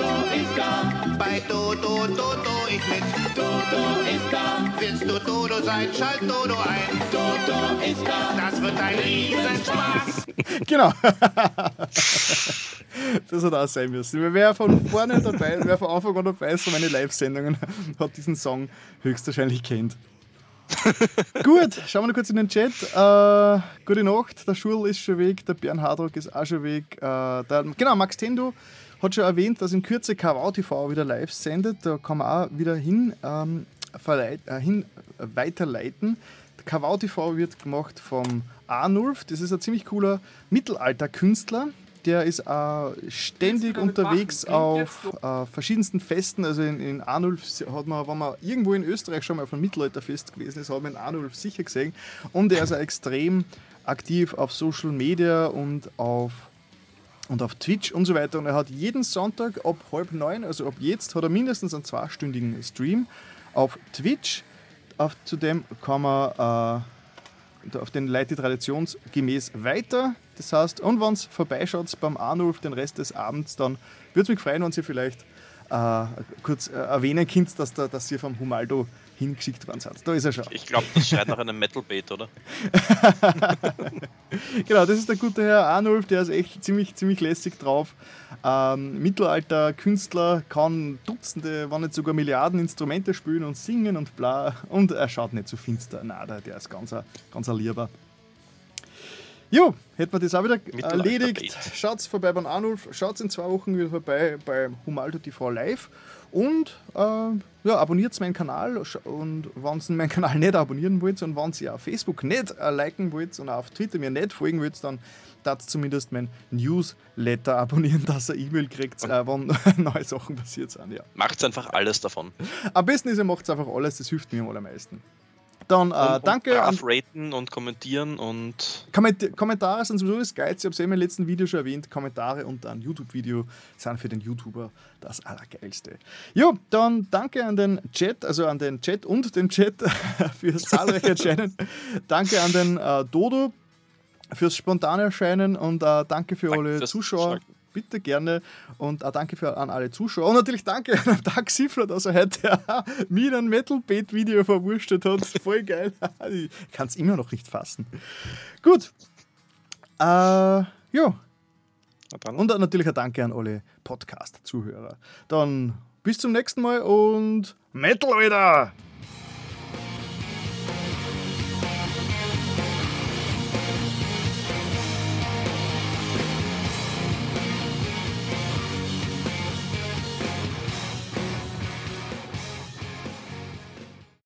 S4: Toto ist da,
S5: Bei Toto, Toto ich mit.
S4: Toto ist da,
S5: Willst du Toto sein, schalt Toto ein.
S4: Toto ist da,
S5: Das wird ein Riesenspaß.
S1: Genau. das hat auch sein müssen. Wer von vorne dabei, wer von Anfang an dabei ist, so meine Live-Sendungen, hat diesen Song höchstwahrscheinlich kennt. Gut, schauen wir noch kurz in den Chat. Äh, gute Nacht, der Schul ist schon weg, der Bernhardrock ist auch schon weg. Äh, der, genau, Max Tendo hat schon erwähnt, dass in Kürze KV TV wieder live sendet. Da kann man auch wieder hin, ähm, verleit, äh, hin weiterleiten. KV TV wird gemacht vom Arnulf. Das ist ein ziemlich cooler Mittelalterkünstler. Der ist äh, ständig unterwegs
S3: machen?
S1: Auf äh, verschiedensten Festen. Also in, in Arnulf hat man, wenn man irgendwo in Österreich schon mal auf einem Mittelalterfest gewesen ist, hat man in Arnulf sicher gesehen. Und er ist auch extrem aktiv auf Social Media und auf und auf Twitch und so weiter. Und er hat jeden Sonntag ab halb neun, also ab jetzt, hat er mindestens einen zweistündigen Stream auf Twitch. Auf, zudem kann man äh, auf den leitet traditionsgemäß weiter. Das heißt, und wenn es vorbeischaut beim Arnulf den Rest des Abends, dann würde es mich freuen, wenn Sie vielleicht äh, kurz äh, erwähnen könnt, dass, da, dass ihr vom Humaldo hingeschickt worden seid. Da ist er schon.
S2: Ich glaube, das schreit nach einem Metal-Bait, oder?
S1: Genau, das ist der gute Herr Arnulf, der ist echt ziemlich, ziemlich lässig drauf. Ähm, Mittelalter-Künstler, kann Dutzende, wenn nicht sogar Milliarden Instrumente spielen und singen und bla. Und er schaut nicht so finster. Nein, der, der ist ganz, ganz Lieber. Jo, hätten wir das auch wieder
S2: Mittelalter-Bait.
S1: erledigt. Schaut vorbei beim Arnulf, schaut in zwei Wochen wieder vorbei bei Humaldo TV Live und äh, ja, abonniert meinen Kanal und wenn ihr meinen Kanal nicht abonnieren wollt und wenn ihr auf Facebook nicht äh, liken wollt und auf Twitter mir nicht folgen wollt, dann tat zumindest mein Newsletter abonnieren, dass ihr E-Mail kriegt, äh, wenn neue Sachen passiert sind. Ja.
S2: Macht einfach alles davon.
S1: Am besten ist, ihr macht einfach alles, das hilft mir am allermeisten. Dann äh,
S2: und,
S1: danke
S2: und
S1: an
S2: raten und kommentieren und
S1: Komment Kommentare sind sowieso das Geilste. Ich habe es ja im letzten Video schon erwähnt. Kommentare unter ein YouTube-Video sind für den YouTuber das Allergeilste. Jo, dann danke an den Chat, also an den Chat und den Chat fürs zahlreiche Erscheinen. danke an den äh, Dodo fürs spontane Erscheinen und äh, danke für
S2: Danke
S1: alle Zuschauer.
S2: Zuschalten.
S1: Bitte gerne und äh, danke für, an alle Zuschauer. Und natürlich danke an Doug Siffler, dass er heute mir ein Metal Beat Video verwurstet hat. Voll geil. Ich kann es immer noch nicht fassen. Gut. Äh, ja. Und natürlich ein Danke an alle Podcast-Zuhörer. Dann bis zum nächsten Mal und Metal, Alter!